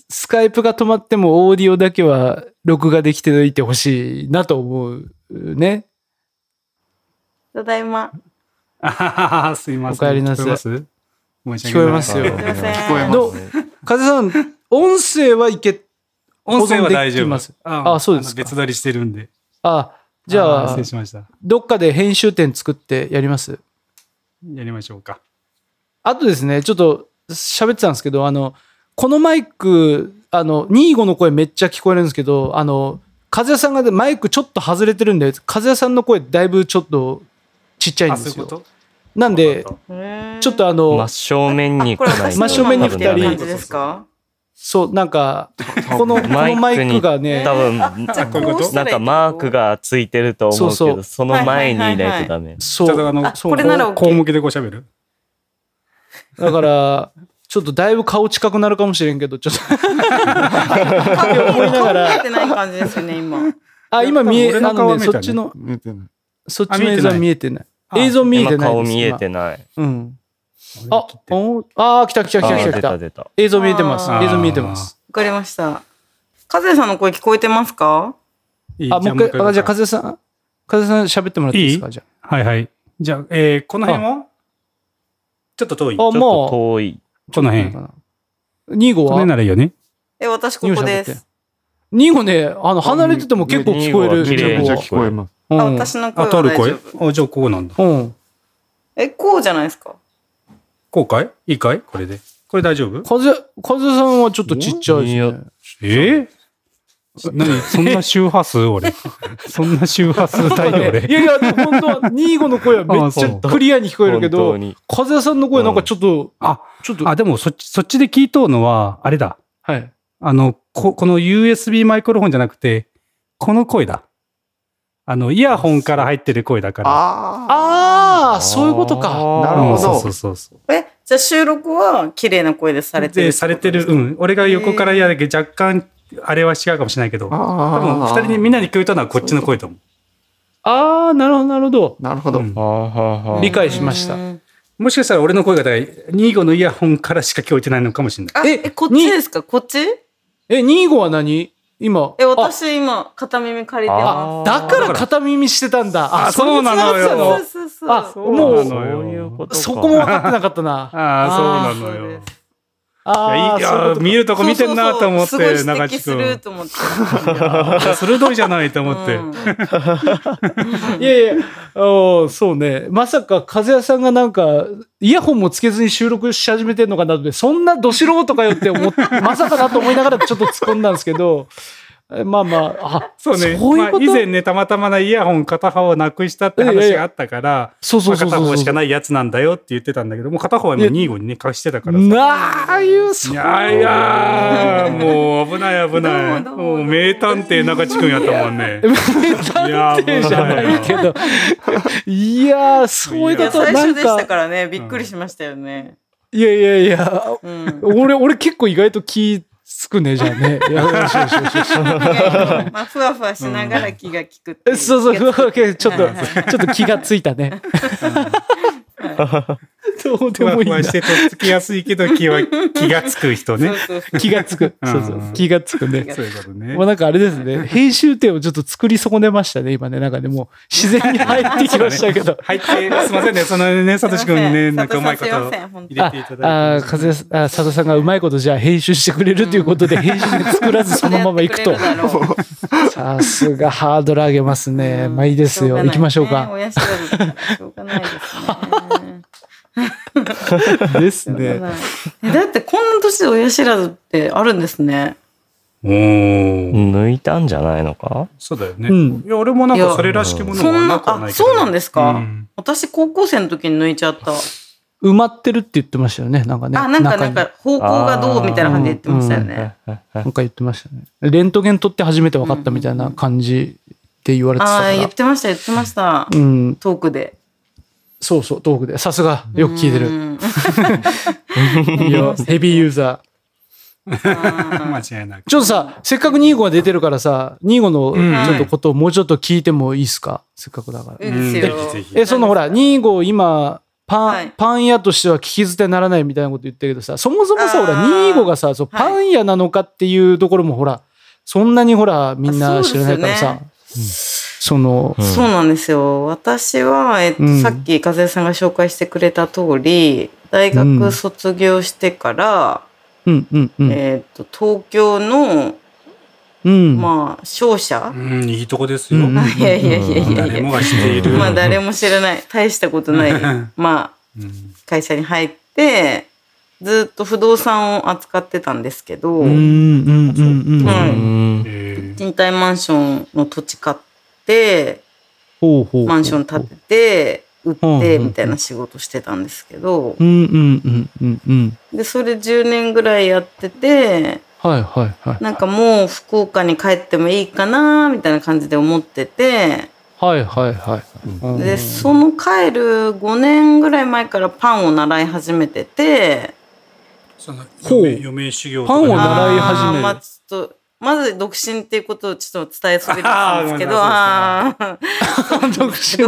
スカイプが止まってもオーディオだけは録画できておいてほしいなと思うね。ただいま。あはははすいません。お帰りなさい聞こえます？よすいません。聞こえどう？風さん、音声はいけ、音声は大丈夫ああそうです別撮りしてるんで。あ、じゃーあ失礼、しました。どっかで編集点作ってやります？やりましょうか。あとですね、ちょっと喋ってたんですけど、あの、このマイク、あの、25の声めっちゃ聞こえるんですけど、あの、風谷さんがマイクちょっと外れてるんで、風谷さんの声だいぶちょっとちっちゃいんあ、ですよ。そういうこと？なんで、ちょっとあの、真正面に。真正面に私の今の二人感じですか？そう、なんか、この、このマイクがね、多分、なんかマークがついてると思うけど、その前にいないとダメ。そう、これなら OK こう向きでこう喋る？だから、ちょっとだいぶ顔近くなるかもしれんけど、ちょっと、顔思いながら顔見えてない感じですよね、今。あ、今見え、俺のあのね、そっちの、見えてない。そっちの映像は見えてない。あ映像見え今てない。顔見えてない。今うん。あ、おあー、来た来た来あた来た来た。出た出た。映像見えてます。映像見えてます。わかりました。和也さんの声聞こえてますか？いいあ、もう一回、あじゃあ、か風さん、風さん喋ってもらっていいですか？いい？じゃはいはい。じゃあ、えーこの辺は？ちょっと遠い。あ。こあ、ちょっとも遠い。う、の辺。2号の辺はならいいよね。え、私ここです。2号ね、あの、離れてても結構聞こえる。綺麗にめっちゃ2聞こえます。号あ、うん。私の声あ、は通る声大丈夫。あ、じゃあこうなんだ。うん。え、こうじゃないですか？こうかいいいかい？これで。これ大丈夫？風、風さんはちょっとちっちゃいね。え？ー何？そんな周波数？俺。そんな周波数帯で い俺。やいや、でも本当は25の声は めっちゃクリアに聞こえるけ本ど。風さんの声なんかちょっと、あ、ちょっと、あ、でもそっち、そっちで聞いとうのは、あれだ。はい。あの、こ、この USB マイクロフォンじゃなくて、この声だ。あの、イヤホンから入ってる声だから。あああ、そういうことか。なるほどそうそうそう。え、じゃあ収録は綺麗な声でされてるで、されてる、うん。俺が横からやるけど、若干、あれは違うかもしれないけど、あ。多分、あ二人にみんなに聞こえたのはこっちの声と思う。ああ、なるほど、なるほど。なるほど。理解しましたうんもしかしたら俺の声が、だから25のイヤホンからしか聞こえてないのかもしれない。あ、ええ、こっちですか？こっち？え、25は何？今。え、私今、片耳借りてあ、まだから片耳してたんだ。あそうなのよ。そうそうそう。あそうもうそういうことか。そこも分かってなかったな。ああ、そうなのよ。ああ、いや見るとこ見てんなと思って、長地君。鋭いじゃないと思って。うん いやいや、そうね。まさか、風谷さんがなんか、イヤホンもつけずに収録し始めてんのかなって、そんなど素人かよって思って、まさかなと思いながらちょっと突っ込んだんですけど、えまあまあ、あ、そうね。まあそういうこと、以前ね、たまたまなイヤホン片方をなくしたって話があったから、そうそうそう片方しかないやつなんだよって言ってたんだけど、もう片方はもう25にね、貸してたからさ。なあいう、そいうやいやー、もう危ない危ない。もどう名探偵中地君やったもんね。いや手じゃないけど。いやー、そういういやこと、最初でしなんか、たからね、びっくりしましたよね。いやいやいや、うん。俺、俺結構意外と気つくね、じゃあね。いや、よしよしよしよし。まあ、ふわふわしながら気が利くそうそう、気がつくふわちょっと、はいはいはいちょっと気がついたね。どうでふわもいいなふわし。てとっつきやすいけど気は気がつく人ねそう。そうそう気がつく。そうそううん。気がつくね。そういうことねもう。なんかあれですね。編集点をちょっと作り損ねましたね、今ね。なんかね、もう自然に入ってきましたけど。入って、すいませんね。そのね、さとしくんね、なんかうまいこと入れあていただいて。ああ佐田さんがうまいことじゃあ編集してくれるということで、編集で作らずそのまま行くとさすがハードル上げますね。うんまあいいですよ。行きましょうか。しょうがないですね。ですね。だってこんな年で親知らずってあるんですね。おー抜いたんじゃないのか？そうだよね。うんいや、俺もなんかそれらしきものはななくはないけどね。あそうなんですか？うん私高校生の時に抜いちゃった。埋まってるって言ってましたよね。なんかね。あ、なんかなんか方向がどうみたいな感じで言ってましたよね。なんか言ってましたね。レントゲン撮って初めて分かったみたいな感じで言われてたかああ、言らっ。てました言ってました。うん。トークで。そうそう、トークで。さすが、よく聞いてる。ヘビーユーザー。間違いなく。ちょっとさ、せっかくニーゴが出てるからさ、ニーゴのちょっとことをもうちょっと聞いてもいいですか？せっかくだから。え、そのほら、ニーゴ今、パン、はい。パン屋としては聞き捨てならないみたいなこと言ってるけどさ、そもそもさ、ほら、ニーゴがさ、そうはい。パン屋なのかっていうところもほら、そんなにほら、みんな知らないからさ、その、うんそうなんですよ。私は、えっと、うんさっき和江さんが紹介してくれた通り、大学卒業してから、うんうんうん。えっと、東京の、うん。まあ、商社、うん、いいとこですよ。うんいやいやいやいやいや。誰もが知っている。まあ、誰も知らない。大したことない。まあ、うん会社に入って、ずっと不動産を扱ってたんですけど、賃貸マンションの土地買って、ほうほうほう。マンション建てて、売って、みたいな仕事してたんですけどう、んうんうんうんうん。で、それ10年ぐらいやってて、はいはいはい。なんかもう福岡に帰ってもいいかな、みたいな感じで思ってて、はいはいはい。うんで、その帰る5年ぐらい前からパンを習い始めてて、その余命余命修行とかパンを習いあ始めるーまあちょっと、まず独身っていうことをちょっと伝えそびれてたんですけど、あ あー。独身。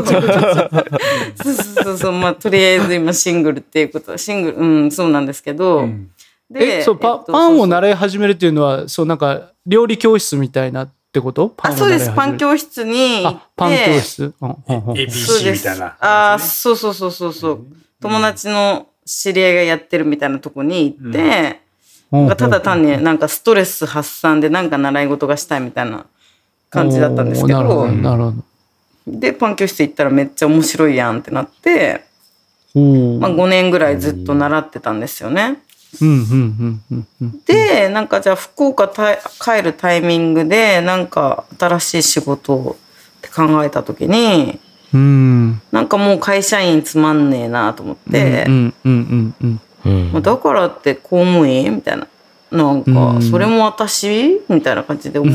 そうそうそう。まあとりあえず今シングルっていうこと。は、シングル、うん、そうなんですけど、うん。でえ、そう、パえっとパンを習い始めるっていうのは、そうなんか、料理教室みたいなってこと？あ、をそうです。パン室教室に。行って。あ、パン教室。うんうんうん。ABC そうです。みたいな。あーそうそうそうそうそう。友達の知り合いがやってるみたいなとこに行って、うんただ単になんかストレス発散でなんか習い事がしたいみたいな感じだったんですけどなるほど。で、パン教室行ったらめっちゃ面白いやんってなって、まあ5年ぐらいずっと習ってたんですよね。うんうんうんうんうん。で、なんかじゃあ福岡た帰るタイミングでなんか新しい仕事をって考えた時に、うん。なんかもう会社員つまんねえなと思って、うんうんうんうん。うん。まあだからって公務員みたいな。なんかう、ん。それも私みたいな感じで思い、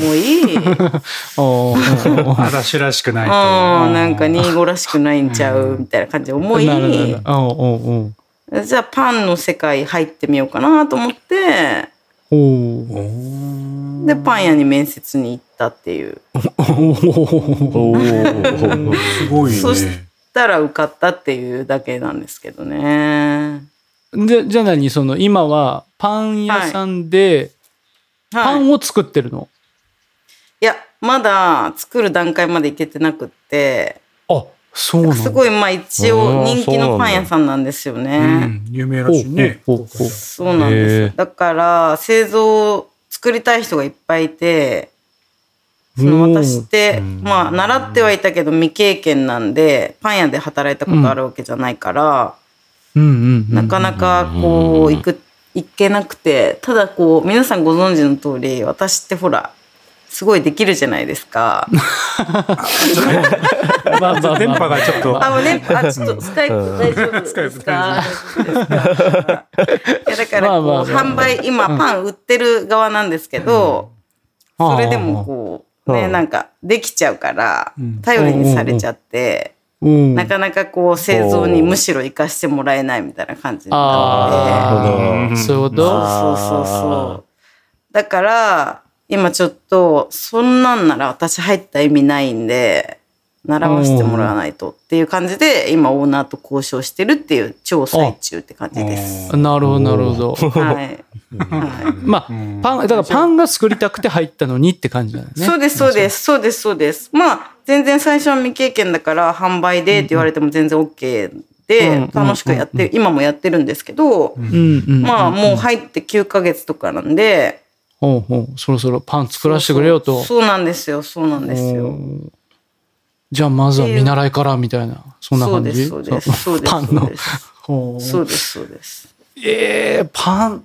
おー。私らしくないと。あーなんか25らしくないんちゃうみたいな感じで思い、じゃあパンの世界入ってみようかなと思って、で、パン屋に面接に行ったっていう。すごいね。そしたら受かったっていうだけなんですけどね。でじゃあ何その今はパン屋さんでい。い。ンを作ってるの、や、まだ作る段階まで行けてなくって、あそうなんだ。すごいまあ一応人気のパン屋さんなんですようね。ん、有名らしいね。そうなんですだから製造作りたい人がいっぱいいてそのうん私ってまあ習ってはいたけど未経験なんでパン屋で働いたことあるわけじゃないから、なかなかこう行く行けなくてただこう皆さんご存知の通り私ってほらすごいできるじゃないですか。まあ電波がちょっと。あ、もうね、あ、ちょっとスカイプ大丈夫ですか？いやだからこう、まあまあまあ。販売今パン売ってる側なんですけど、それでもこうねうん。なんかできちゃうからうん。頼りにされちゃって、うん。なかなかこう製造にむしろ活かしてもらえないみたいな感じになるほどそうそうそうそうそう。だから、今ちょっと、そんなんなら私入った意味ないんで、習わせてもらわないとっていう感じで、今オーナーと交渉してるっていう超最中って感じです。なるほど、なるほど。はい。はいまあ、パン、だからパンが作りたくて入ったのにって感じだよね。そうです、そうです、そうです、そうです。まあ、全然最初は未経験だから、販売でって言われても全然 OK うんで、楽しくやって、今もやってるんですけど。まあ、もう入って9ヶ月とかなんで、ほうほう、そろそろパン作らせてくれよと。そうそうなんですよ、そうなんですよ。うんじゃあまずは見習いからみたいな、そんな感じ？そうです、そうです、そうです。パンのそう。ですほうそうです、そうです。えー、パン、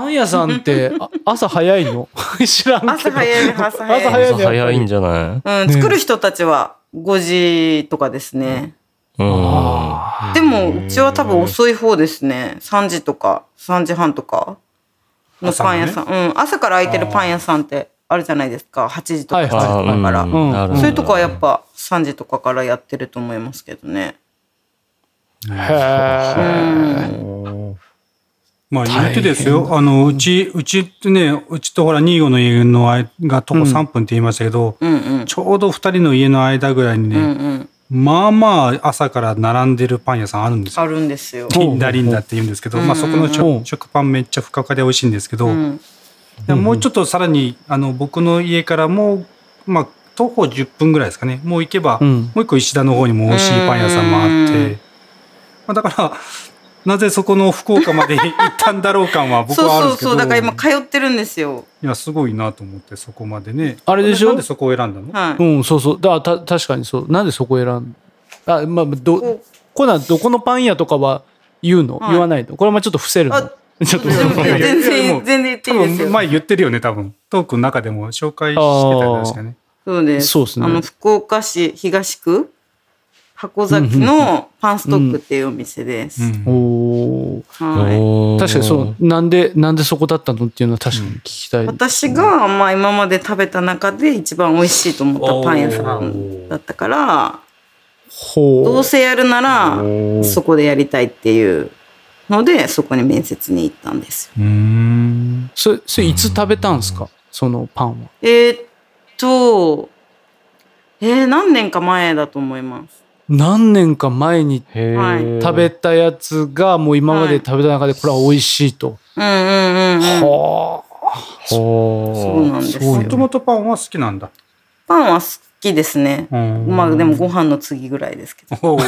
パン屋さんってあ朝早いの？知らんけど。朝早いね、朝早い。朝早い朝早いんじゃない？うん、作る人たちは5時とかですね。うん。でも、うちは多分遅い方ですね。3時とか、3時半とかのパン屋さん。うん、朝から空いてるパン屋さんってあるじゃないですか。8時とかはい9時とはいかから。うんなるほどそういうとこはやっぱ3時とかからやってると思いますけどね。へうーん。まあ言ってですよ。あの、うち、うちってね、うちとほら、ニーゴの家の間が徒歩3分って言いましたけど、うんうん。ちょうど二人の家の間ぐらいにね、うんうん。まあまあ朝から並んでるパン屋さんあるんですよ。あるんですよ。リンダリンダって言うんですけど、うんまあそこのうん食食パンめっちゃふかふかで美味しいんですけど、うん。でももうちょっとさらに、あの、僕の家からもう、まあ、徒歩10分ぐらいですかね。もう行けば、うんもう一個石田の方にも美味しいパン屋さんもあって、うんまあ、だから、なぜそこの福岡まで行ったんだろう感は僕そうはあるんですけど。そうそう。だから今通ってるんですよ。いや、すごいなと思って、そこまでね。あれでしょ？なんでそこを選んだの？はい。うん、そうそう。だた確かにそう。なんでそこ選んあ、まあ、ど、ここれはどこのパン屋とかは言うの、はい言わないの？これもちょっと伏せるの？あちょっとう全然全然言って多いいですよ。分前言ってるよね、多分。トークの中でも紹介してたよね確かね。そうです。そうですねあの、福岡市東区？箱崎のパンストックっていうお店です。うんおーはい。確かにそう。なんで、なんでそこだったのっていうのは確かに聞きたい。私が、まあ今まで食べた中で一番美味しいと思ったパン屋さんだったから、ほどうせやるならそこでやりたいっていうので、そこに面接に行ったんですよ。うーん。それ、それいつ食べたんですか？そのパンは。えーっと、えー、何年か前だと思います。何年か前に食べたやつがもう今まで食べた中でこれは美味しいと。うんうんうんうん。はほーそうなんですよ。もともとパンは好きなんだ。パンは好きですね。うんまあでもご飯の次ぐらいですけど。もうそ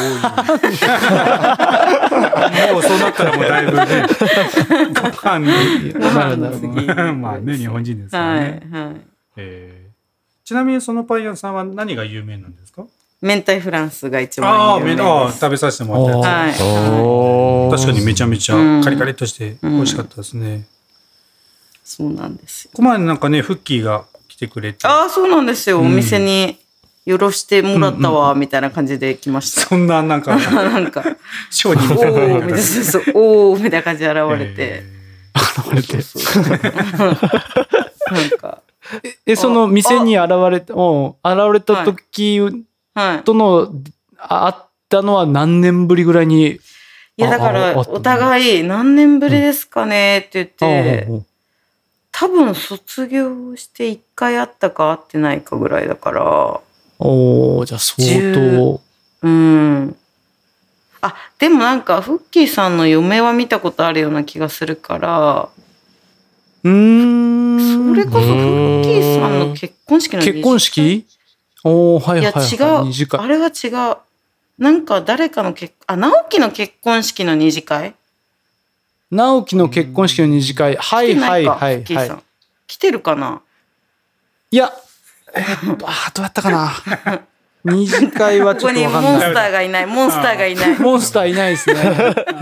うなったらもうだいぶね、ご飯に。ご飯の次。まあね、日本人ですからはいね。はい。えーちなみにそのパン屋さんは何が有名なんですか？明太フランスが一ああ、番有名でめああす。食べさせてもらったやつ。はい。おー確かにめちゃめちゃうんカリカリっとして美味しかったですね。そうなんですよ。ここまでなんかね、フッキーが来てくれて。ああ、そうなんですよ。うんお店によろしてもらったわ、みたいな感じで来ました。そんななんか、なんか、商人みおたいなおー、みたいな感じで現れて。え現れて。そうそうなんか、え、その店に現れた、うん、現れた時はい。との、ああったのは何年ぶりぐらいに。いや、だかあら、お互い何年ぶりですかね？って言って、多分卒業して1回会ったか会ってないかぐらいだから、おおじゃあ相当。うん。あ、でもなんか、フッキーさんの嫁は見たことあるような気がするから、うーん。それこそフッキーさんの結婚式の結婚式？おおはいいや、はいはい。違う。二次会あれは違う。なんか誰かの結、あ、直樹の結婚式の二次会？直樹の結婚式の二次会。はいはいかはいはい。来てるかな？いや、えーあーどうやったかな？二次会はちょっここにとわかんないモンスタ。ーがいない。モンスターがいない。モンスターいないですね。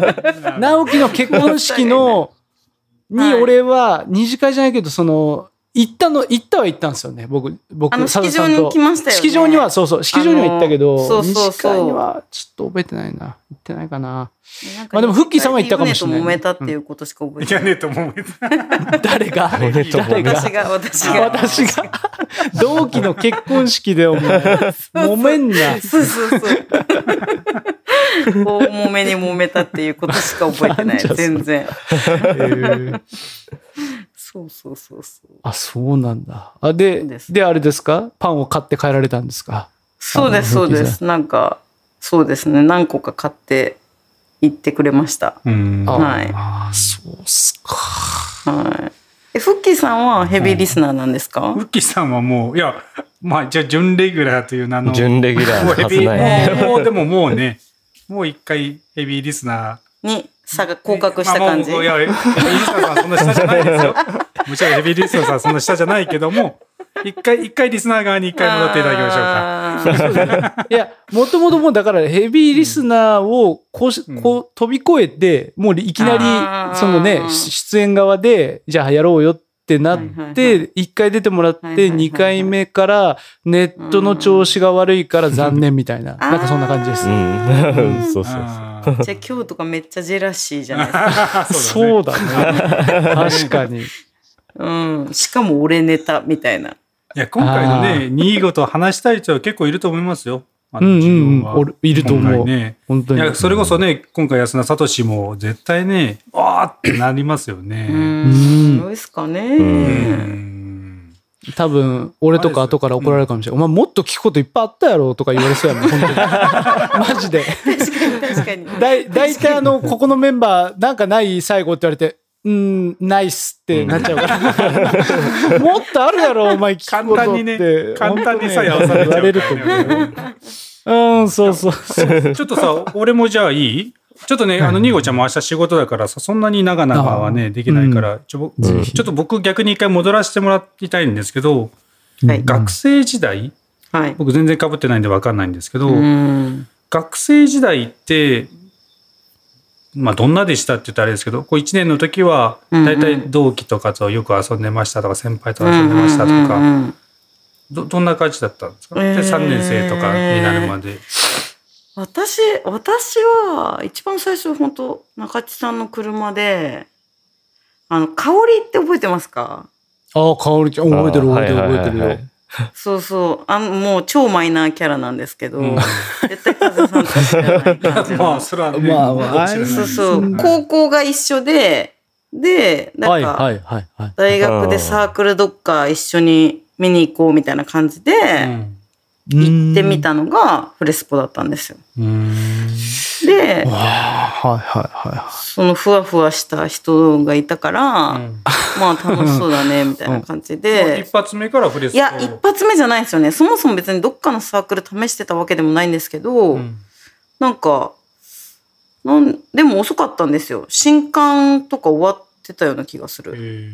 直樹の結婚式の、にはい俺は二次会じゃないけど、その、行ったの、行ったは行ったんですよね。僕、僕、あの佐藤さんと式場に来ましたよね式場には、そうそう、式場には行ったけど、そうそうそうにはちょっと覚えてないな。行ってないかな。なんかまあでもフッキーさんは言ったかもしれない湯船と揉めたっていうことしか覚えてない。いやねと思う。誰が？誰が？私が、私が。私が、同期の結婚式でお前、揉めんな。そうそうそう。大揉めに揉めたっていうことしか覚えてない。全然。えーそうそうそうそう。あ、そうなんだ。あ、で、そうですで、あれですか？パンを買って帰られたんですか？そうです、そうです。なんか、そうですね。何個か買って行ってくれました。うん。あはいあ、そうっすか。はい。え、フッキーさんはヘビーリスナーなんですか、フッキーさんはもう、いや、まあ、じゃあ、準レギュラーという名の。準レギュラーもうヘビ。ー、もう、もうでももうね、もう一回ヘビーリスナー。に、差が降格した感じ、まあいや、ヘビーリスナーさんそんな下じゃないですよ。もちろんヘビーリスナーさんそんな下じゃないけども、一回、一回リスナー側に一回戻っていただきましょうか。か。いや、もともともうだからヘビーリスナーをこうし、うんこう飛び越えて、もういきなり、そのね、出演側で、じゃあやろうよってなって、一回出てもらって、はいはいはいはい二回目からネットの調子が悪いから残念みたいな、なんかそんな感じですう。ん。そうそうそう。じゃあ今日とかめっちゃジェラシーじゃないですか。そうだね。確かに。うん。しかも俺ネタみたいな。いや、今回のあね、新居と話したい人は結構いると思いますよ。あのうんうんうんいると思うね。本当に。いや、それこそね、今回安田聡も絶対ね、あーってなりますよね。ううんん。どうですかね。うんうん。多分、俺とか後から怒られるかもしれない。お前もっと聞くこといっぱいあったやろとか言われそうやもん、本当に。マジで。確かに確かに。だい大体あの、ここのメンバー、なんかない最後って言われて、うん、ないっすってなっちゃうから。もっとあるやろ、お前聞くことって。簡単にね簡単にさえ合わされちゃうからね言われると思う。うん、そうそうそう。ちょっとさ、俺もじゃあいい？ちょっとね、あの、ニゴちゃんも明日仕事だからさ、そんなに長々はね、できないから、ちょちょっと僕逆に一回戻らせてもらいたいんですけど、はい。学生時代、はい。僕全然被ってないんで分かんないんですけど、うん。学生時代って、まあ、どんなでしたって言ったらあれですけど、こう1年の時は、大体同期とかとよく遊んでましたとか、先輩と遊んでましたとか、ど、どんな感じだったんですか、えーで、3年生とかになるまで。私、私は、一番最初、本当中地さんの車で、あの、香りって覚えてますか？ああ、かおりちゃん、覚えてる覚えてる覚えてるよ。そうそう。あの、もう超マイナーキャラなんですけど、うん絶対風さんと知らない感じの。まあ、それはね、まあまあそうそうう。ん高校が一緒で、で、なんか、はいはいはいはい。大学でサークルどっか一緒に見に行こうみたいな感じで、うん行ってみたのがフレスポだったんですよ。うんで、はいはいはいはそのふわふわした人がいたから、うんまあ楽しそうだね、みたいな感じで一。発目からフレスいや、一発目じゃないですよね。そもそも別にどっかのサークル試してたわけでもないんですけど、うんなんか、なんでも遅かったんですよ。新刊とか終わってたような気がする。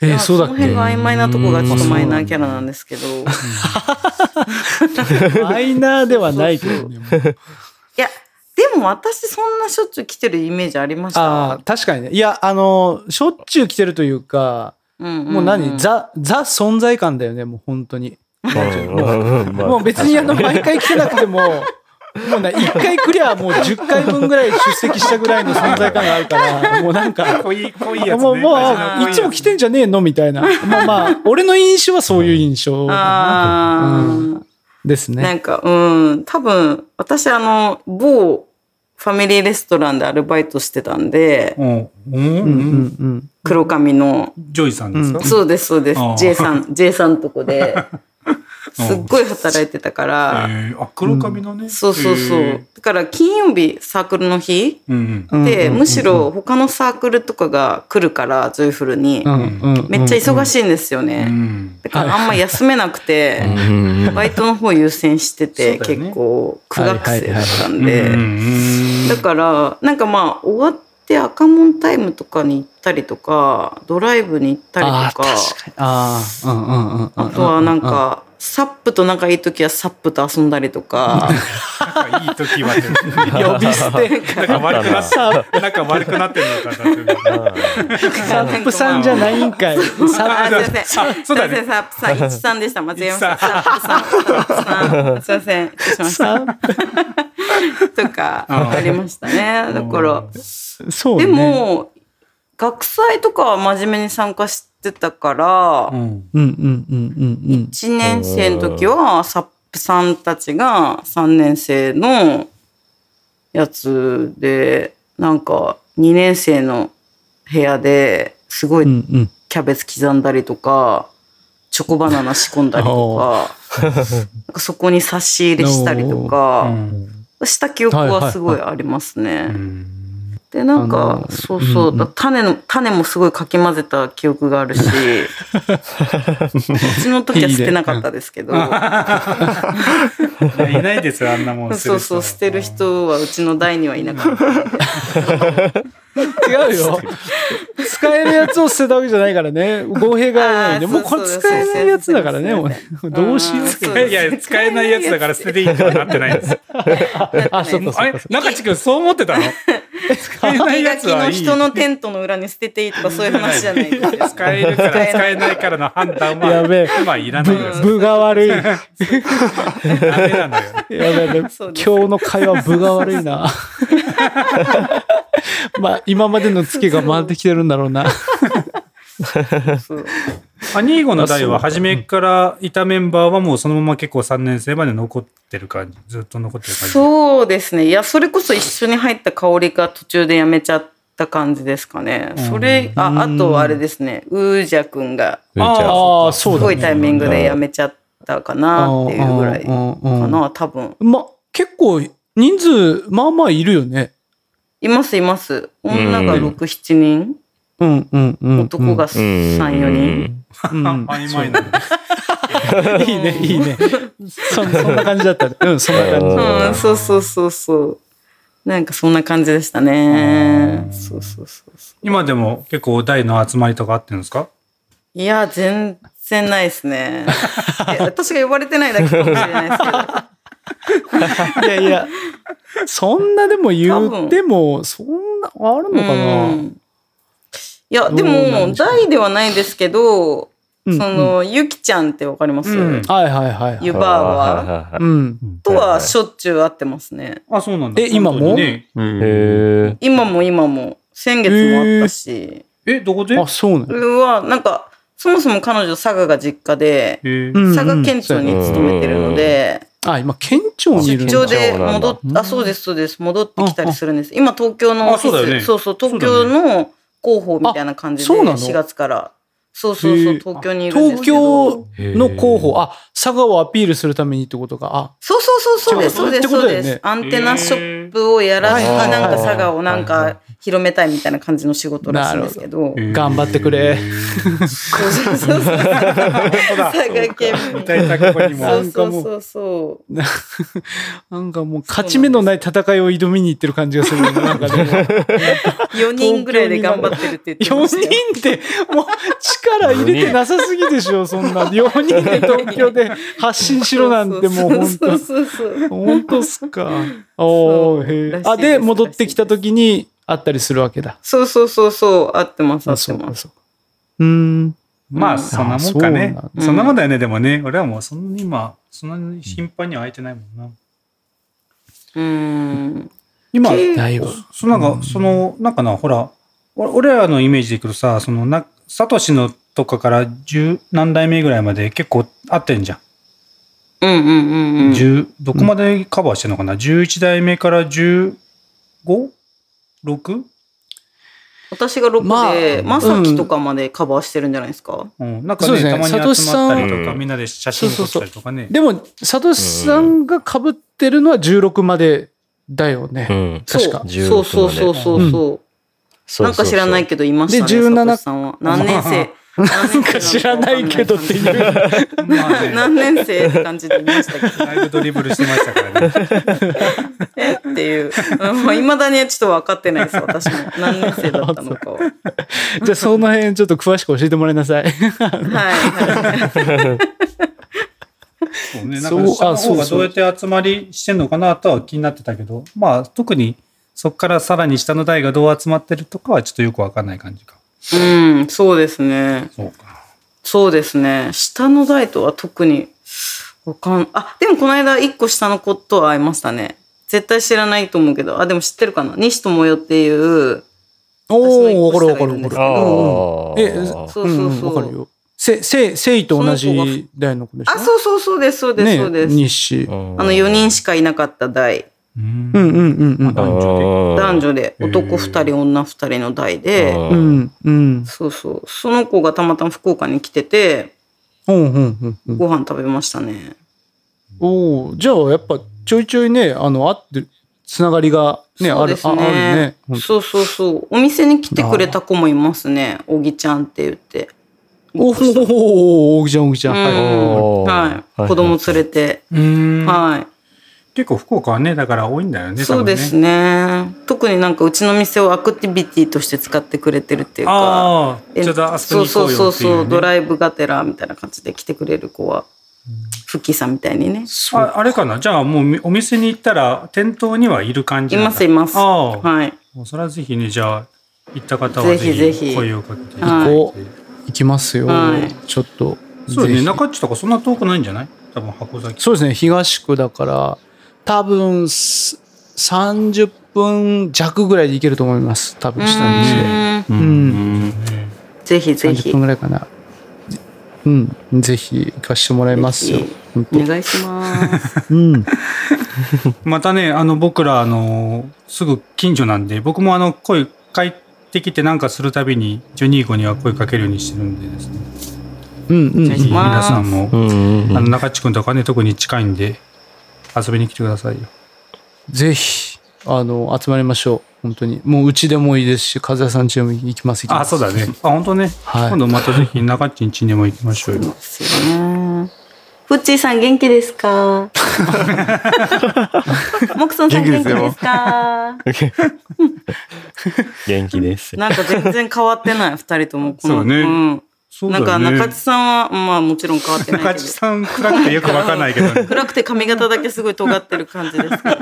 えー、そうだっけ？その辺が曖昧なとこがちょっとマイナーキャラなんでですけど。いマイナーではないけどね。や、でも私そんなしょっちゅう来てるイメージありました。ああ、確かにね。いや、あの、しょっちゅう来てるというか、うんんんもう何、ザ、ザ存在感だよね、もう本当に。うんもう別にあの、毎回来てなくても、もうな、一回来りゃもう10回分ぐらい出席したぐらいの存在感があるから、もうなんか、濃い、濃いやつね。もう、もう、いつも来てんじゃねえの？みたいな。まあまあ、俺の印象はそういう印象あーですね。なんか、うん、多分、私あの、某ファミリーレストランでアルバイトしてたんで、うん。うんうんうんうん。黒髪の、ジョイさんですか、うんそうです、そうです。J さん、J さんとこで、すっごい働いてたから、えー。あ、黒髪のね。そうそうそう。へだから金曜日サークルの日ーうんうん。で、うんむしろ他のサークルとかが来るから、ジョイフルに。めっちゃ忙しいんですよね。ん。だからあんま休めなくて、うんバイトの方優先してて、結構苦学生だったんうんで。うん。だから、なんかまあ、終わって赤門タイムとかに行っったりとか、ドライブに行ったりとか、あー確かに。ああ、うんうんうんうん。あとはなんか、サップと仲いい時はサップと遊んだりとか、なんかいい時はって。呼び捨て。なんか悪くなって、なんか悪くなってるのかなって。サップさんじゃないんかい。サあ、ッすいません。サップさん、一さんでした。間違えました。サップさん、サップさん。すいません。失礼しましプ、サた。ッとか、ありましたね。だから、プ。そ。で、も、学祭とかは真面目に参加してたから、うん。うんうんうんうんうん。1年生の時は、サップさんたちが3年生のやつで、なんか2年生の部屋ですごい。キャベツ刻んだりとか、チョコバナナ仕込んだりとか、なんかそこに差し入れしたりとうか、んした記憶はすごいありますね。うんで、なんあかの、そうそう、うんうん種の、種もすごいかき混ぜた記憶があるし、うちの時は捨てなかったですけど、いないですよ、あんなもん。そうそう、捨てる。人はうちの代にはいなかった。違うよ。使えるやつを捨てたわけじゃないからね。語弊がないね。あーもうこれ使えないやつだからね。もうねどうしよう。いや、使えないやつだから捨てていいとはなってないんです。あ、そうかあ。中地君そう思ってたの？使えないやつはいい。人のテントの裏に捨てていいとかそういう話じゃないですよ。使えるから使えないからの判断は、やべえ今いらないです。部が悪い。やダメなのよ。べえ今日の会話部が悪いな。まあ、今までのツケが回ってきてるんだろうな。アニーゴの代は初めからいたメンバーはもうそのまま結構3年生まで残ってる感じ、ずっと残ってる感じ。そうですね。いや、それこそ一緒に入った香りが途中でやめちゃった感じですかね。それ、あ、あとあれですね。ウージャくんがうんじゃああ。すごいタイミングでやめちゃったかなっていうぐらいかうんうんうんな、多分。ま、結構、人数、まあまあいるよね。いますいます。女が6、7人。うんうんうん。男が3、4人。うん。うん曖昧なの。いいね、いいね。そそんな感じだったね。うん、そんな感じ。うんうん、そうそうそうそう。なんかそんな感じでしたね。そうそうそうそ今でも結構大の集まりとかあってるんですか？う。いや、全然ないですね。私が呼ばれてないだけかもしれないですけど。いやいや、そんなでも言っても、そんな、あるのかうな、ん。いや、でも、大ではないですけど、うんその、ゆきちゃんってわかります、うん。はいはいはいはい。ゆばあは。とはしょっちゅう会ってますね。あ、そうなんだ。え今も？ね。今も今も、先月もあったし、え、どこで？あ、そうねそ。れは、なんか、そもそも彼女佐賀が実家で、佐賀県庁に勤めてるので、あ、今、県庁にいるんだ。で戻っあ、そうです、そうです。戻ってきたりするんです。今、東京のオフィス、そうそう、東京の広報みたいな感じで、あそうなの？4月から。そうそうそう、東京にいるんです東。京の広報、あ、佐賀をアピールするためにってことか。あ、そうそうそう、そうです、そうです、そうです。アンテナショップをやらずに、へえなんか佐賀をなんか広めたいみたいな感じの仕事らしいんですけど。頑張ってくれ。そうそうそうそう。佐賀県民。そうそうそうそう。なんかもう、勝ち目のない戦いを挑みに行ってる感じがする。なんかでも。4人ぐらいで頑張ってるって言って4ましたよ。人って、もう力入れてなさすぎでしょ、そんな。4人で東京で発信しろなんてもう本当そうそうそう。本当っすか。おへあ、で、戻ってきた時に会ったりするわけだ。そうそうそうそう、合ってます、合あ、ってます。そうん。まあ、そんなもんかねあそん。なもんだよね。でもね、俺はもうそんなに今、そんなに頻繁には会えてないもんな。うーん。今、だいぶ。そのなんか、その、なんかな、ほら、俺俺らのイメージでいくとさ、そのな、サトシのとかから十何代目ぐらいまで結構合ってんじゃん。どこまでカバーしてんのかな、?11 代目から 15?6? 私が6まあで、まさきとかまでカバーしてるんじゃないですか、うん。なんかね、そうですねたまにサトシ集まったりとか、さんみんなで写真撮ったりとかね。でも、サトシさんが被ってるのは16までだよね。うん。確かそうそうそうそうそうそう。そうなんか知らないけどいましたね、で17サトシさんは。何年生？なんか知らないけどっていう。まあね、何年生って感じで言いましたけど。だいぶドリブルしてましたからね。えっていう。いまだにはちょっと分かってないです、私も。何年生だったのかは。じゃあその辺ちょっと詳しく教えてもらいなさい。はい。はいそうね、なんそうか下のあそう。そがどう。やって集まりしてんのかなとは気になってたけど、まあ特にそこからさらに下の台がどう。集まってるとかはちょっとよくわかんない感じか。うん、そうですね。そうか。そうですね。下の代とは特に、わかん、あ、でもこの間一個下の子とは会いましたね。絶対知らないと思うけど、あ、でも知ってるかな？西智代っていう、おお、わかるわかるわかる。えあ。そうそううんそう。わかるよ。せ、せ、せいと同じ代の子でしょ？あ、そうそうそうです、そうです、そうです。西。うんあの4人しかいなかった代。うんうんうんうんうん。男女男女で、男2人、女2人の代で、う。んうん。そうそう。その子がたまたま福岡に来てて、うんうんうんうん。ご飯食べましたね。おお、じゃあやっぱちょいちょいね、あの、あってる、つながりがね、ある、ああるねね。。そうそうそう。お店に来てくれた子もいますね。おぎちゃんって言って。おお、おぎちゃんおぎちゃん。はい。はい。子供連れて。うんはい。結構福岡はね、だから多いんだよね、そうですね。ね。特になんかうちの店をアクティビティとして使ってくれてるっていうか。ああ、えちょっとあそこに行こうよっていう、ね。そうそうそうドライブがてらみたいな感じで来てくれる子は、フッキーさんみたいにね。ああれかなじゃあもうみお店に行ったら店頭にはいる感じいますいます。ああ、はい。もうそれはぜひね、じゃあ行った方はぜひぜひ声をかけて。はいこう、行きますよはい。ちょっと。そうね、ぜひ中地とかそんな遠くないんじゃない？多分箱崎。そうですね、東区だから、多分す30分弱ぐらいで行けると思います。多分下道で。うんうん。ぜひぜ30ひ分。ぐらいかな。うん。ぜひ行かしてもらいますよお願いします。当うん。またね、あの、僕ら、あの、すぐ近所なんで、僕もあの、声、帰ってきてなんかするたびに、ジョニーゴには声かけるようにしてるんでですね。うんうんぜひ皆さんも、うんうんあの、中地君とかね、特に近いんで、遊びに来てくださいよ。ぜひ、あの、集まりましょう。本当に。もううちでもいいですし、和也さん家でも行きます。行きまあ、すそうだね。あ、本当ね。はい今度またぜひ中地ん家にも行きましょうよ。ですよね。ふっちーさん元気ですか？モクソンさん元気ですか？元気です。なんか全然変わってない、二人とも。このそうねんなんかそうだよね。中地さんは、まあもちろん変わってないけど。中地さん暗くてよくわかんないけどね。暗くて髪型だけすごい尖ってる感じですけど。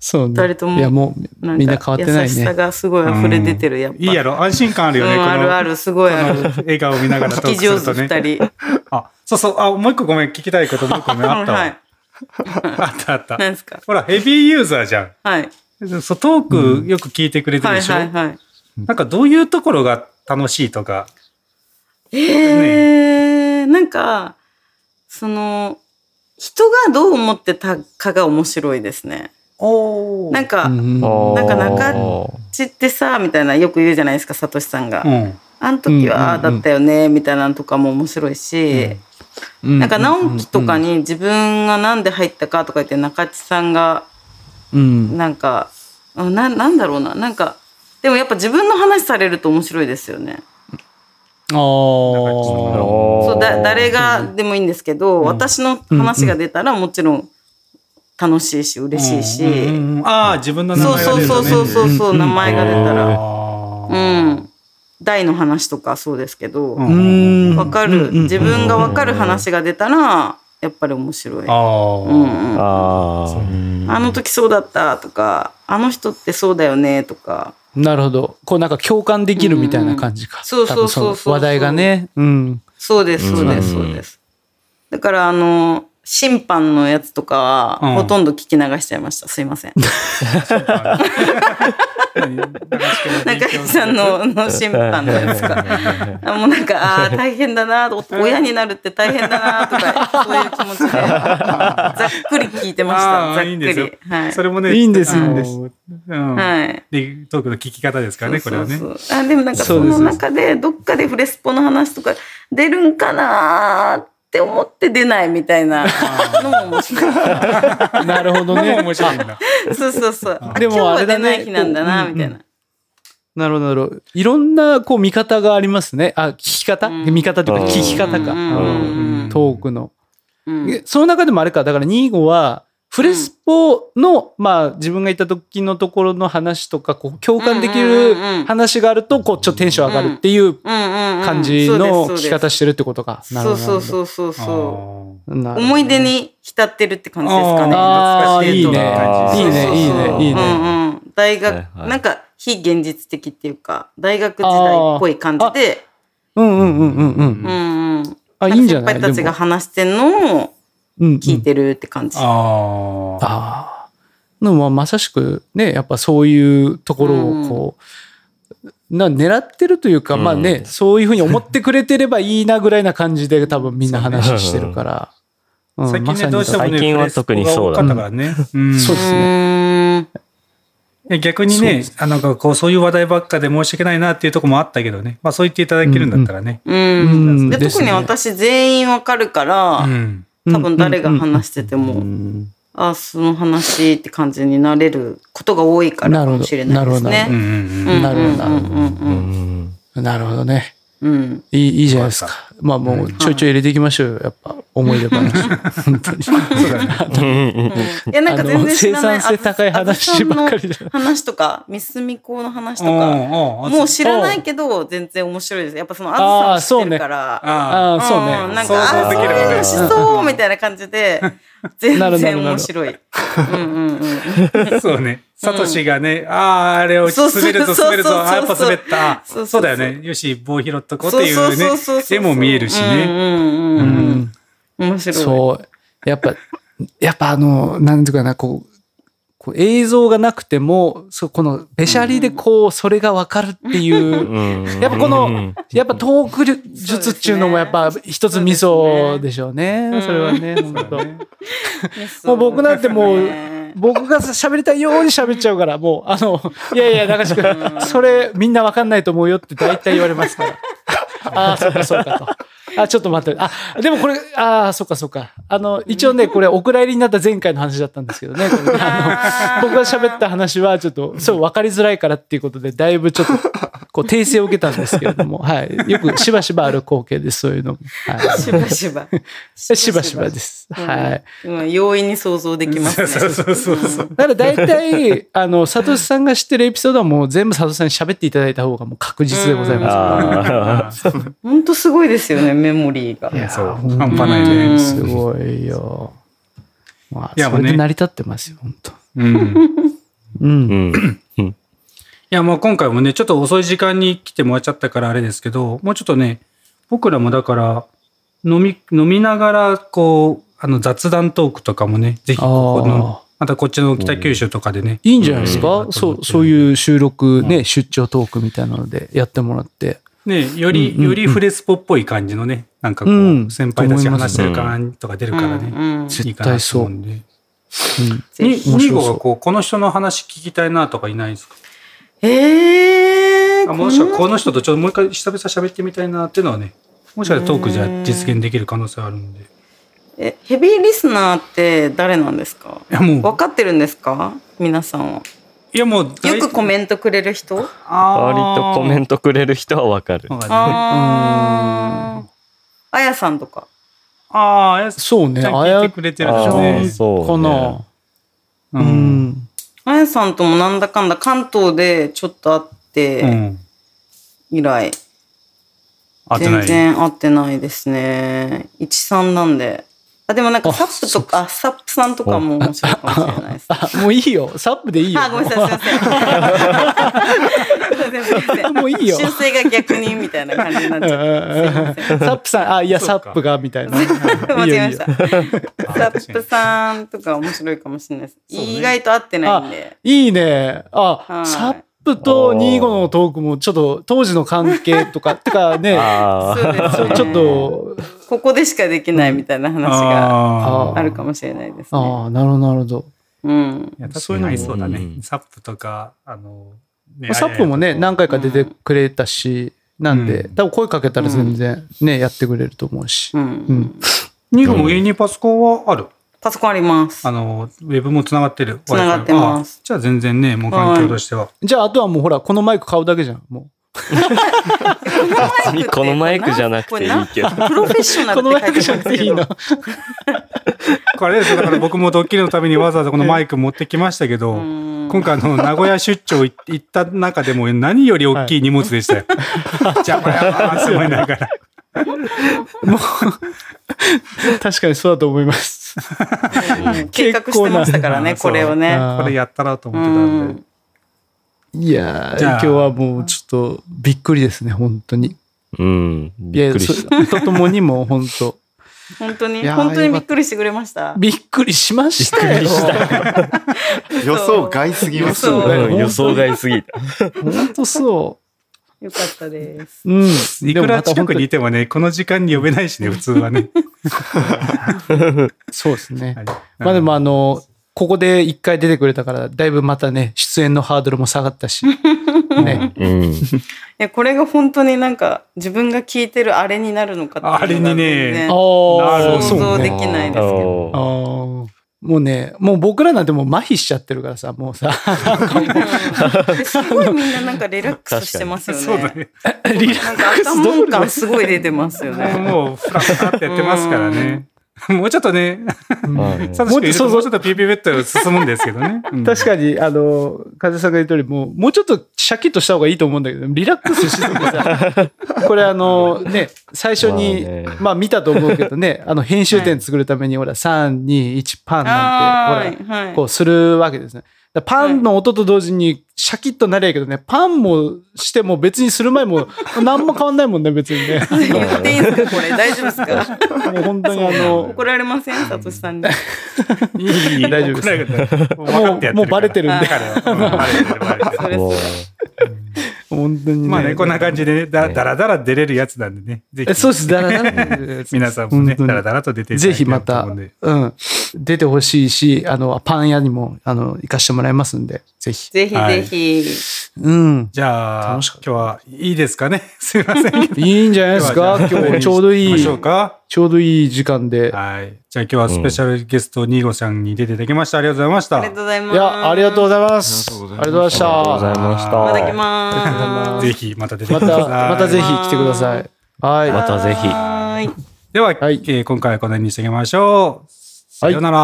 そうね。二人ともいや、もう、みんな変わってない優しさね。がすごい溢れ出てる、やっぱ。いいやろ、安心感あるよね、うん。あるある、すごいある。笑顔を見ながらトー聞き上手クするとね。二人。あ、そうそう、あ、もう一個ごめん、聞きたいこともう一個ね、あったわ。はい。あったあった。何ですか？ほら、ヘビーユーザーじゃん。はい。そう、トークよく聞いてくれてるはいでしょ、はいはい。なんかどういうところが楽しいとか？ええなんか、その、人がどう思ってたかが面白いですね。おなんか、うんなんか中ちってさ、みたいなよく言うじゃないですか、サトシさんが。うん。あの時はだったよね、みたいなのとかも面白いし、なんか直樹とかに自分がなんで入ったかとか言って中地さんがうん。なんか、あななんだろうな、なんか、でもやっぱ自分の話されると面白いですよね。ああ。そうだ誰がでもいいんですけど、私の話が出たらもちろん楽しいし嬉しいし、うんうんうんああ、自分の名そう前が出るとね。そうそうそうそうそう、うん名前が出たあら、ーうん、大の話とかそうですけど、わ、うんうん。かる、うん自分がわかる話が出たらやっぱり面白い。あーうんうん、ああ。うんあの時そうだったとか、あの人ってそうだよねとか、なるほど。こうなんか共感できるみたいな感じか。そうそうそうそう話題がね。うん。そうです、そうです、うんそうです。だから、あの、審判のやつとかは、うんほとんど聞き流しちゃいました。すいません。中井さんのの審判のやつか。あ もうなんか、ああー、大変だなと、親になるって大変だなとか、そういう気持ちで、ざっくり聞いてました。あざっくり。はい。それもね、いいんですいいんですうん。はい。で、トークの聞き方ですからね、これはね。そうそうそうあでもなんかその中でどっかでフレスポの話とか出るんかなーって思って出ないみたいなのも面白い。なるほどね。面白いんだ。そうそうそう。でも今日はあれだね出ない日なんだなみたいな。なるほど、なるほど。いろんな、こう、見方がありますね。あ、聞き方、うん見方というか、うん聞き方か。うんうんトークの。うんでその中でもあれか、だから2号は、フレスポの、まあ、自分がいた時のところの話とか、こう、共感できうんる話があると、こう、ちょっとテンション上がるっていう感感じの聞き方してるってことか。なるほど。そうそうそうそう思い出に浸ってるって感じですかね。懐かしといいねいいね、いいね、いいね。うんうん、大学、はいはい。なんか非現実的っていうか大学時代っぽい感じで、うんうんうんうんうん。うんうん、あ、いいんじゃない？先輩たちが話してんのをうんうん聞いてるって感じ。ああ。ああ。でもまあまさしくね、やっぱそういうところをこう、な狙ってるというか、うんまあね、そういうふうに思ってくれてればいいなぐらいな感じで 多分みんな話してるから。うん最近ね、どうしてもね、最近は特にそうだね。うんそうですね逆にね、あなんかこう、そういう話題ばっかで申し訳ないなっていうところもあったけどね。まあそう言っていただけるんだったらね。うんうんで特に私全員わかるから、うん。多分誰が話してても、うんあその話って感じになれることが多いからかもしれないですなね。なるほど。なるほど。なるほどね。うんうんいいいいじゃないですか。まあもうちょいちょい入れていきましょうよ。やっぱ思い出話。本当に。そうだね。うんいやなんか全然知らない生産性高い話ばっかりであずさんの話とかミスミコの話とかももう知らないけど全然面白いですやっぱそのあずさん知ってるからあああ、そううんね。なん想かあそういうのしそうみたいな感じで 全然面白いうんうんうんあ、そうね。サトシがね、ああ、あれをそうそう滑るぞ、滑るぞ、やっぱ滑った。あそうそうそう。そうだよね。よし、棒拾っとこう。っていそうそううそうそうね、絵も見えるしね。うんうんうんううん。ん。面白い。そう。やっぱ、やっぱあの、なんていうかな、こう、こう映像がなくても、そうこの、べしゃりでこう、それがわかるっていう、うん。やっぱこの、やっぱトーク術っていうのもやっぱ一つミソでしょうね。それはね、本当 もう僕なんてもうね僕が喋りたいように喋っちゃうから、もう、あの、いやいや、中志君、それみんなわかんないと思うよって大体言われますから。ああ、そうかそうかと。あ、ちょっと待って。あ、でもこれ、ああ、そうかそうか。あの、一応ね、これお蔵入りになった前回の話だったんですけどね。これねあの僕が喋った話はちょっと、そう、分かりづらいからっていうことで、だいぶちょっと、こう、訂正を受けたんですけれども、はい。よくしばしばある光景です、そういうのも。はい。しばしば しばしばです。はい。うん容易に想像できますねそうそうそうそう。だから大体、あの、サトシさんが知ってるエピソードはもう全部サトシさんに喋っていただいた方がもう確実でございます。あ 本当すごいですよねメモリーがいやそう。半端ないね。すごいよ。まあ、それで成り立ってますよ、本当。うん。うん。うん。いや、もう今回もね、ちょっと遅い時間に来てもらっちゃったからあれですけど、もうちょっとね、僕らもだから、飲み、飲みながら、こう、あの雑談トークとかもね、ぜひここの、またこっちの北九州とかでね、いいんじゃないですうかん。そう、そういう収録ね、出張トークみたいなのでやってもらって。ね、より、うんうんうん。よりフレスポっぽい感じのね、なんかこう、うん。先輩たちが話してる感とか出るからね、いいかな対そう。と思うん。で。うん。ぜに、ひ面白そう。ニーゴがこう、この人の話聞きたいなとかいないですか？えー、あもしくはこの人？とちょっともう一回久々喋ってみたいなっていうのはね、もしかしたらトークじゃ実現できる可能性あるんで。えヘビーリスナーって誰なんですか？いやもう、分かってるんですか？皆さんはいやもう、よくコメントくれる人？割とコメントくれる人はわかる。ト。ああーあやさんとか？あー、やすそうね、あやくれてるでしあーょね。そうね。う。うんん。あやさんともなんだかんだ関東でちょっと会ってうん。以来、全合ってない。然会ってないですね13なんであでもなんかあサップとかあサップさんとかも面白いかもしれないですあ、もういいよ。サップでいいよ。あ、ごめんなさい、すいません。すいません、すいません。もういいよ修正が逆にみたいな感じになっちゃって。すいません。サップさん、あ、いや、サップが、みたいな。間違えました。サップさんとか面白いかもしれないです。意外と合ってないんで。いいね。あ、はいサップと25のトークもちょっと当時の関係とか、てかね、あそうですねそう ちょっと、ここでしかできないみたいな話があるかもしれないですね。ああ、なるほど、なるほど。うん。いや、確かに合いそうだねうん。サップとか、あの、ねサップもね、何回か出てくれたし、なんで、うん多分声かけたら全然ね、やってくれると思うし。ううんん。ニーゴも家にパソコンはある。パソコンあります。あの、ウェブもつながってる。繋がってますあじゃあ全然ね、もう環境としては。じゃあ、あとはもうほら、このマイク買うだけじゃん。も別 にこのマイクじゃなくていいけど。プロフェッショナルってのマイ書いてますけどクじゃなくていいの。これですよだから僕もドッキリのためにわざわざこのマイク持ってきましたけど、うん今回あの、名古屋出張行行った中でも何より大きい荷物でしたよ。じゃあ、これは、すごいながら。もう、確かにそうだと思います。うん計画してましたからね、これをね。これやったなと思うってたんで。ん。いやーじゃあ今日はもうちょっとびっくりですね、本当に。うん。いびっや、くりした。そとともにもう本当、本当に、本当にびっくりしてくれました？びっくりしましたよ。予想外すぎます。予想外うん予想外すぎた。本当そよかったです。う。うん。いくら近くににいてもね、この時間に呼べないしね、普通はね。そうですね。はいまあでもあの、ここで一回出てくれたから、だいぶまたね、出演のハードルも下がったし。ね。うん。いや、これが本当になんか自分が聞いてるあれになるのかっていうのがあれにね想像できないですけど。もうね、もう僕らなんてもう麻痺しちゃってるからさ、もうさ、ですごいみんななんかリラックスしてますよね。そうだね。リラなんか頭感すごい出てますよね。もう、ふらふらってやってますからね。もうちょっとね、はい。サトシ君いるともうちょっとピーピーベッド進むんですけどね。うん。確かに、あの、風さんが言ったよりも、もうちょっとシャキッとした方がいいと思うんだけど、リラックスしすぎてさ、これあの、ね、最初に、まあね。まあ見たと思うけどね、あの、編集点作るために、ほら、3、2、1、パンなんて、ほら、こうするわけですね。パンの音と同時にシャキッとなりゃいいけどね、パンもしても別にする前も 何も変わんないもんね、別にね。言っていいんですかこれ大丈夫ですか？もう本当にあの、怒られません？サトシさんに。いいいい大丈夫ですもうもうバレてるんで。彼はうんバレてるバレてる。それそれ。本当にね。まあね、こんな感じでね、だだらだら出れるやつなんでね。ぜひ、えそうです、だらだら。皆さんもね、本当にだらだらと出ていただぜいてひまた、うん出てほしいし、あの、パン屋にも、あの、行かしてもらいますんで、ぜひ。ぜひぜひ。うん。じゃあ、今日はいいですかね？すいません。いいんじゃないですか？今日ちょうどいい行きましょうか。ちょうどいい時間で。はい。じゃあ今日はスペシャルゲスト、ニーゴさんに出ていただきました。ありがとうございました。ありがとうございます。いや、ありがとうございます。ありがとうございますありがとうございました。ありがとうございましたまた来ありがとうございま。ますぜひまた出てまた、ください。またぜひ来てください。はい。またぜひはーい。では、はいえー今回はこの辺にしておきましょう。さようなら。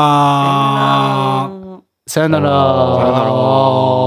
さよなら。さよなら